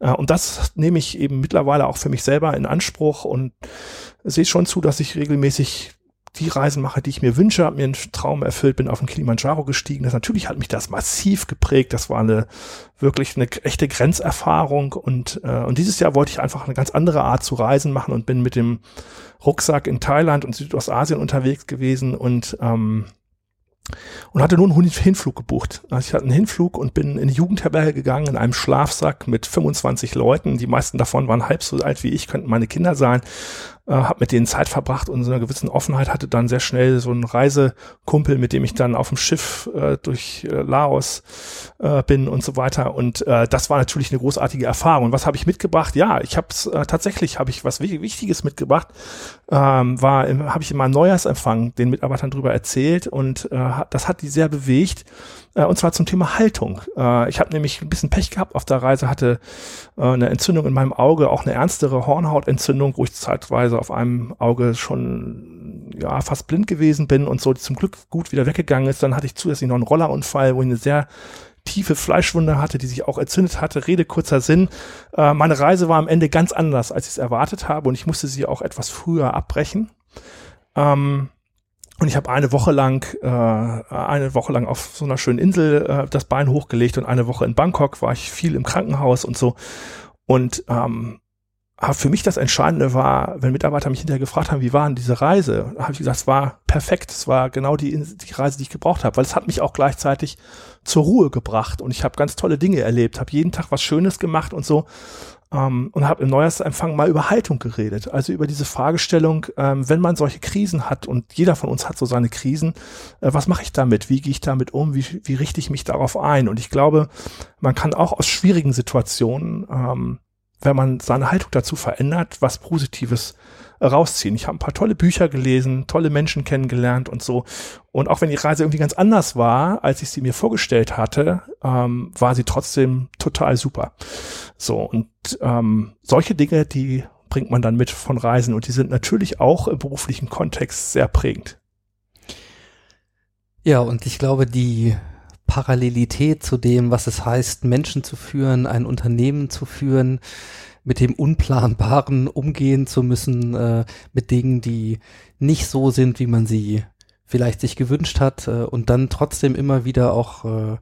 Äh, und das nehme ich eben mittlerweile auch für mich selber in Anspruch und sehe schon zu, dass ich regelmäßig die Reisen mache, die ich mir wünsche, habe mir einen Traum erfüllt, bin auf den Kilimanjaro gestiegen. Das natürlich hat mich das massiv geprägt. Das war eine wirklich eine echte Grenzerfahrung und äh, und dieses Jahr wollte ich einfach eine ganz andere Art zu reisen machen und bin mit dem Rucksack in Thailand und Südostasien unterwegs gewesen und ähm, und hatte nur einen Hinflug gebucht. Also ich hatte einen Hinflug und bin in eine Jugendherberge gegangen in einem Schlafsack mit 25 Leuten. Die meisten davon waren halb so alt wie ich, könnten meine Kinder sein äh, habe mit denen Zeit verbracht und so einer gewissen Offenheit hatte dann sehr schnell so einen Reisekumpel, mit dem ich dann auf dem Schiff äh, durch äh, Laos äh, bin und so weiter. Und äh, das war natürlich eine großartige Erfahrung. Und was habe ich mitgebracht? Ja, ich habe äh, tatsächlich habe ich was Wichtiges mitgebracht. Ähm, war habe ich in meinem Neujahrsempfang den Mitarbeitern drüber erzählt und äh, das hat die sehr bewegt. Äh, und zwar zum Thema Haltung. Äh, ich habe nämlich ein bisschen Pech gehabt auf der Reise, hatte äh, eine Entzündung in meinem Auge, auch eine ernstere Hornhautentzündung, wo ich zeitweise teilweise auf einem Auge schon ja fast blind gewesen bin und so zum Glück gut wieder weggegangen ist. Dann hatte ich zusätzlich noch einen Rollerunfall, wo ich eine sehr tiefe Fleischwunde hatte, die sich auch entzündet hatte. Rede kurzer Sinn. Äh, meine Reise war am Ende ganz anders, als ich es erwartet habe und ich musste sie auch etwas früher abbrechen. Ähm, und ich habe eine Woche lang, äh, eine Woche lang auf so einer schönen Insel äh, das Bein hochgelegt und eine Woche in Bangkok war ich viel im Krankenhaus und so. Und ähm, für mich das Entscheidende war, wenn Mitarbeiter mich hinterher gefragt haben, wie war denn diese Reise, habe ich gesagt, es war perfekt, es war genau die, die Reise, die ich gebraucht habe, weil es hat mich auch gleichzeitig zur Ruhe gebracht und ich habe ganz tolle Dinge erlebt, habe jeden Tag was Schönes gemacht und so ähm, und habe im Neujahrsempfang mal über Haltung geredet, also über diese Fragestellung, ähm, wenn man solche Krisen hat und jeder von uns hat so seine Krisen, äh, was mache ich damit, wie gehe ich damit um, wie, wie richte ich mich darauf ein? Und ich glaube, man kann auch aus schwierigen Situationen ähm, wenn man seine Haltung dazu verändert, was Positives rausziehen. Ich habe ein paar tolle Bücher gelesen, tolle Menschen kennengelernt und so. Und auch wenn die Reise irgendwie ganz anders war, als ich sie mir vorgestellt hatte, ähm, war sie trotzdem total super. So, und ähm, solche Dinge, die bringt man dann mit von Reisen und die sind natürlich auch im beruflichen Kontext sehr prägend. Ja, und ich glaube, die Parallelität zu dem, was es heißt, Menschen zu führen, ein Unternehmen zu führen, mit dem Unplanbaren umgehen zu müssen, äh, mit Dingen, die nicht so sind, wie man sie vielleicht sich gewünscht hat äh, und dann trotzdem immer wieder auch äh,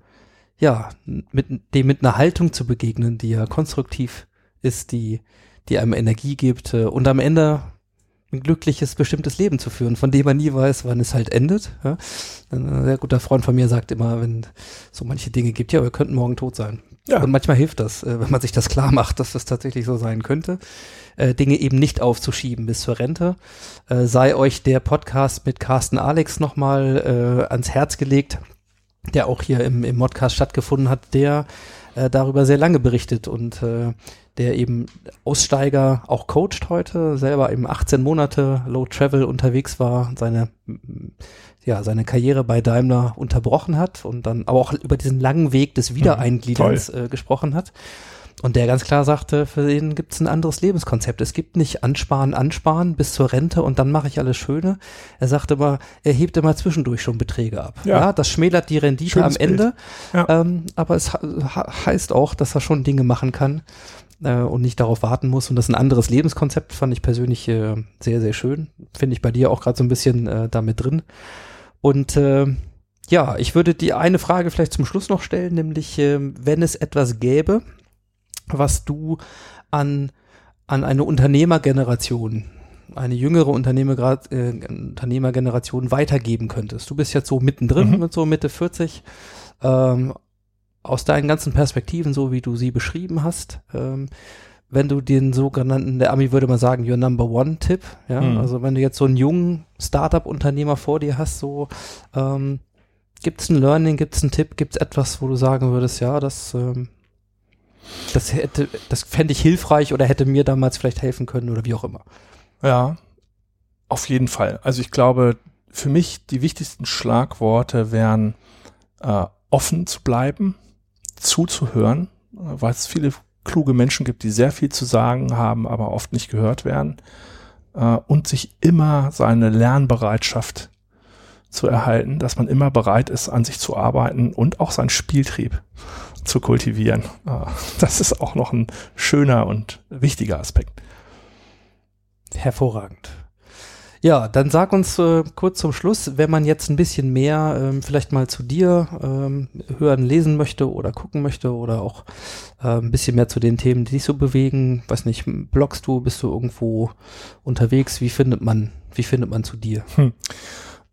ja mit dem mit einer Haltung zu begegnen, die ja konstruktiv ist, die die einem Energie gibt äh, und am Ende ein glückliches, bestimmtes Leben zu führen, von dem man nie weiß, wann es halt endet. Ja? Ein sehr guter Freund von mir sagt immer, wenn so manche Dinge gibt, ja, wir könnten morgen tot sein. Ja. Und manchmal hilft das, äh, wenn man sich das klar macht, dass das tatsächlich so sein könnte. Äh, Dinge eben nicht aufzuschieben bis zur Rente. Äh, sei euch der Podcast mit Carsten Alex nochmal äh, ans Herz gelegt, der auch hier im, im Podcast stattgefunden hat, der äh, darüber sehr lange berichtet und äh, der eben Aussteiger auch coacht heute, selber eben 18 Monate Low Travel unterwegs war, seine ja, seine Karriere bei Daimler unterbrochen hat und dann aber auch über diesen langen Weg des Wiedereingliederns äh, gesprochen hat. Und der ganz klar sagte, für den gibt es ein anderes Lebenskonzept. Es gibt nicht ansparen, ansparen bis zur Rente und dann mache ich alles Schöne. Er sagte immer, er hebt immer zwischendurch schon Beträge ab. Ja, ja das schmälert die Rendite Schönes am Ende. Ja. Ähm, aber es heißt auch, dass er schon Dinge machen kann äh, und nicht darauf warten muss. Und das ist ein anderes Lebenskonzept, fand ich persönlich äh, sehr, sehr schön. Finde ich bei dir auch gerade so ein bisschen äh, damit drin. Und äh, ja, ich würde die eine Frage vielleicht zum Schluss noch stellen, nämlich äh, wenn es etwas gäbe, was du an, an eine Unternehmergeneration, eine jüngere Unternehmer, äh, Unternehmergeneration weitergeben könntest. Du bist jetzt so mittendrin mhm. mit so Mitte 40. Ähm, aus deinen ganzen Perspektiven, so wie du sie beschrieben hast, ähm, wenn du den sogenannten, der Ami würde mal sagen, your number one Tipp, ja, mhm. also wenn du jetzt so einen jungen Startup-Unternehmer vor dir hast, so, ähm, gibt es ein Learning, gibt es einen Tipp, gibt es etwas, wo du sagen würdest, ja, das ähm, das hätte, das fände ich hilfreich oder hätte mir damals vielleicht helfen können oder wie auch immer. Ja, auf jeden Fall. Also ich glaube, für mich die wichtigsten Schlagworte wären äh, offen zu bleiben, zuzuhören, weil es viele kluge Menschen gibt, die sehr viel zu sagen haben, aber oft nicht gehört werden äh, und sich immer seine Lernbereitschaft zu erhalten, dass man immer bereit ist, an sich zu arbeiten und auch seinen Spieltrieb zu kultivieren. Ah, das ist auch noch ein schöner und wichtiger Aspekt. Hervorragend. Ja, dann sag uns äh, kurz zum Schluss, wenn man jetzt ein bisschen mehr ähm, vielleicht mal zu dir ähm, hören, lesen möchte oder gucken möchte oder auch äh, ein bisschen mehr zu den Themen, die dich so bewegen, weiß nicht, bloggst du, bist du irgendwo unterwegs, wie findet man, wie findet man zu dir? Hm.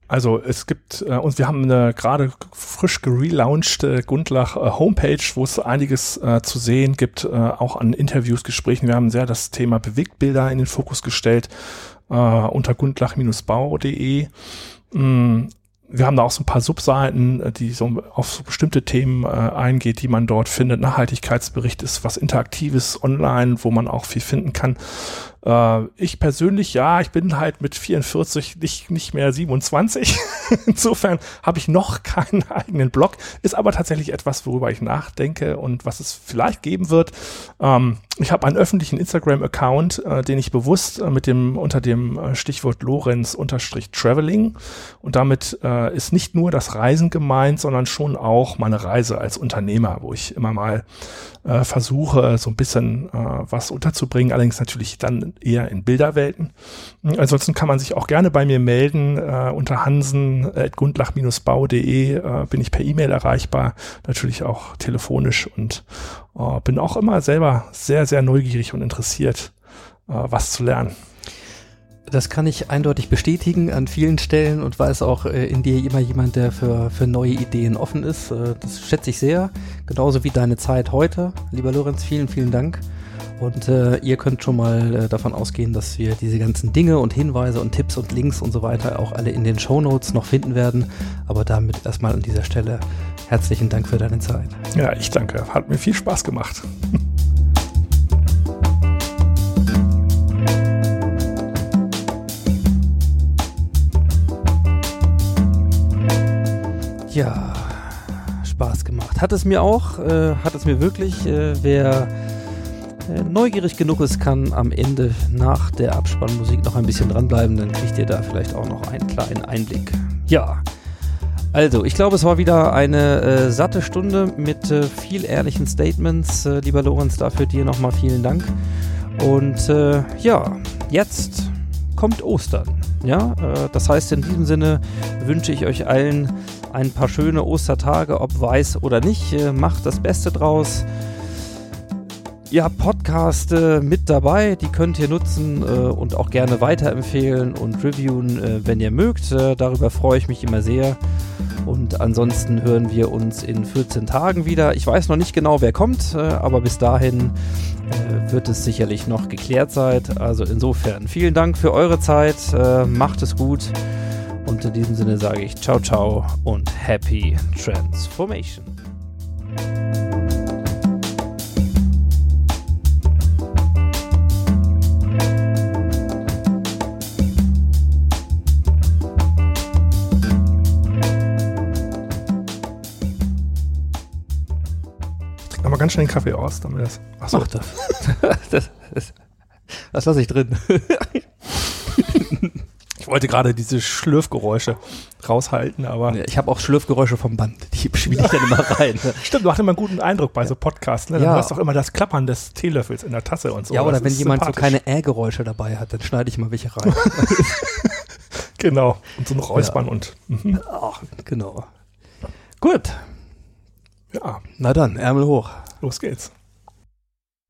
Also es gibt äh, uns, wir haben eine gerade frisch gelaunchte Gundlach äh, Homepage, wo es einiges äh, zu sehen gibt, äh, auch an Interviews, Gesprächen. Wir haben sehr das Thema Bewegtbilder in den Fokus gestellt äh, unter gundlach-bau.de. Mm, wir haben da auch so ein paar Subseiten, äh, die so auf so bestimmte Themen äh, eingeht, die man dort findet. Nachhaltigkeitsbericht ist was Interaktives online, wo man auch viel finden kann. Äh, ich persönlich, ja, ich bin halt mit 44 nicht, nicht mehr 27. Insofern habe ich noch keinen eigenen Blog, ist aber tatsächlich etwas, worüber ich nachdenke und was es vielleicht geben wird. Ähm, ich habe einen öffentlichen Instagram-Account, äh, den ich bewusst äh, mit dem unter dem äh, Stichwort Lorenz-Traveling und damit äh, ist nicht nur das Reisen gemeint, sondern schon auch meine Reise als Unternehmer, wo ich immer mal äh, versuche, so ein bisschen was unterzubringen, allerdings natürlich dann eher in Bilderwelten. Ansonsten kann man sich auch gerne bei mir melden. Äh, unter hansen.gundlach-bau.de äh, bin ich per E-Mail erreichbar, natürlich auch telefonisch und äh, bin auch immer selber sehr, sehr neugierig und interessiert, äh, was zu lernen. Das kann ich eindeutig bestätigen an vielen Stellen und weiß auch äh, in dir immer jemand, der für, für neue Ideen offen ist. Äh, das schätze ich sehr. Genauso wie deine Zeit heute. Lieber Lorenz, vielen, vielen Dank. Und äh, ihr könnt schon mal äh, davon ausgehen, dass wir diese ganzen Dinge und Hinweise und Tipps und Links und so weiter auch alle in den Show Notes noch finden werden. Aber damit erstmal an dieser Stelle herzlichen Dank für deine Zeit. Ja, ich danke. Hat mir viel Spaß gemacht. Ja, Spaß gemacht. Hat es mir auch, äh, hat es mir wirklich. Äh, wer neugierig genug ist, kann am Ende nach der Abspannmusik noch ein bisschen dranbleiben, dann kriegt ihr da vielleicht auch noch einen kleinen Einblick. Ja. Also, ich glaube, es war wieder eine äh, satte Stunde mit äh, viel ehrlichen Statements. Äh, lieber Lorenz, dafür dir nochmal vielen Dank. Und äh, ja, jetzt kommt Ostern. Ja, äh, das heißt, in diesem Sinne wünsche ich euch allen ein paar schöne Ostertage, ob weiß oder nicht. Äh, macht das Beste draus. Ihr habt Podcasts äh, mit dabei, die könnt ihr nutzen äh, und auch gerne weiterempfehlen und reviewen, äh, wenn ihr mögt. Äh, darüber freue ich mich immer sehr. Und ansonsten hören wir uns in 14 Tagen wieder. Ich weiß noch nicht genau, wer kommt, äh, aber bis dahin äh, wird es sicherlich noch geklärt sein. Also insofern vielen Dank für eure Zeit. macht es gut. Und in diesem Sinne sage ich ciao, ciao und happy transformation. Ganz schnell den Kaffee aus, damit das. Achso, Mach das. das, das, das lasse ich drin. ich wollte gerade diese Schlürfgeräusche raushalten, aber. Ich habe auch Schlürfgeräusche vom Band. Die spiele ich dann immer rein. Stimmt, macht immer einen guten Eindruck bei so Podcasts. Ne? Dann Ja. hörst du auch immer das Klappern des Teelöffels in der Tasse und so. ja, oder Das wenn jemand so keine Äh-Geräusche dabei hat, dann schneide ich mal welche rein. Genau. Und so noch Räuspern und. Mhm. Ach, genau. Gut, Ja, na dann, Ärmel hoch. Los geht's.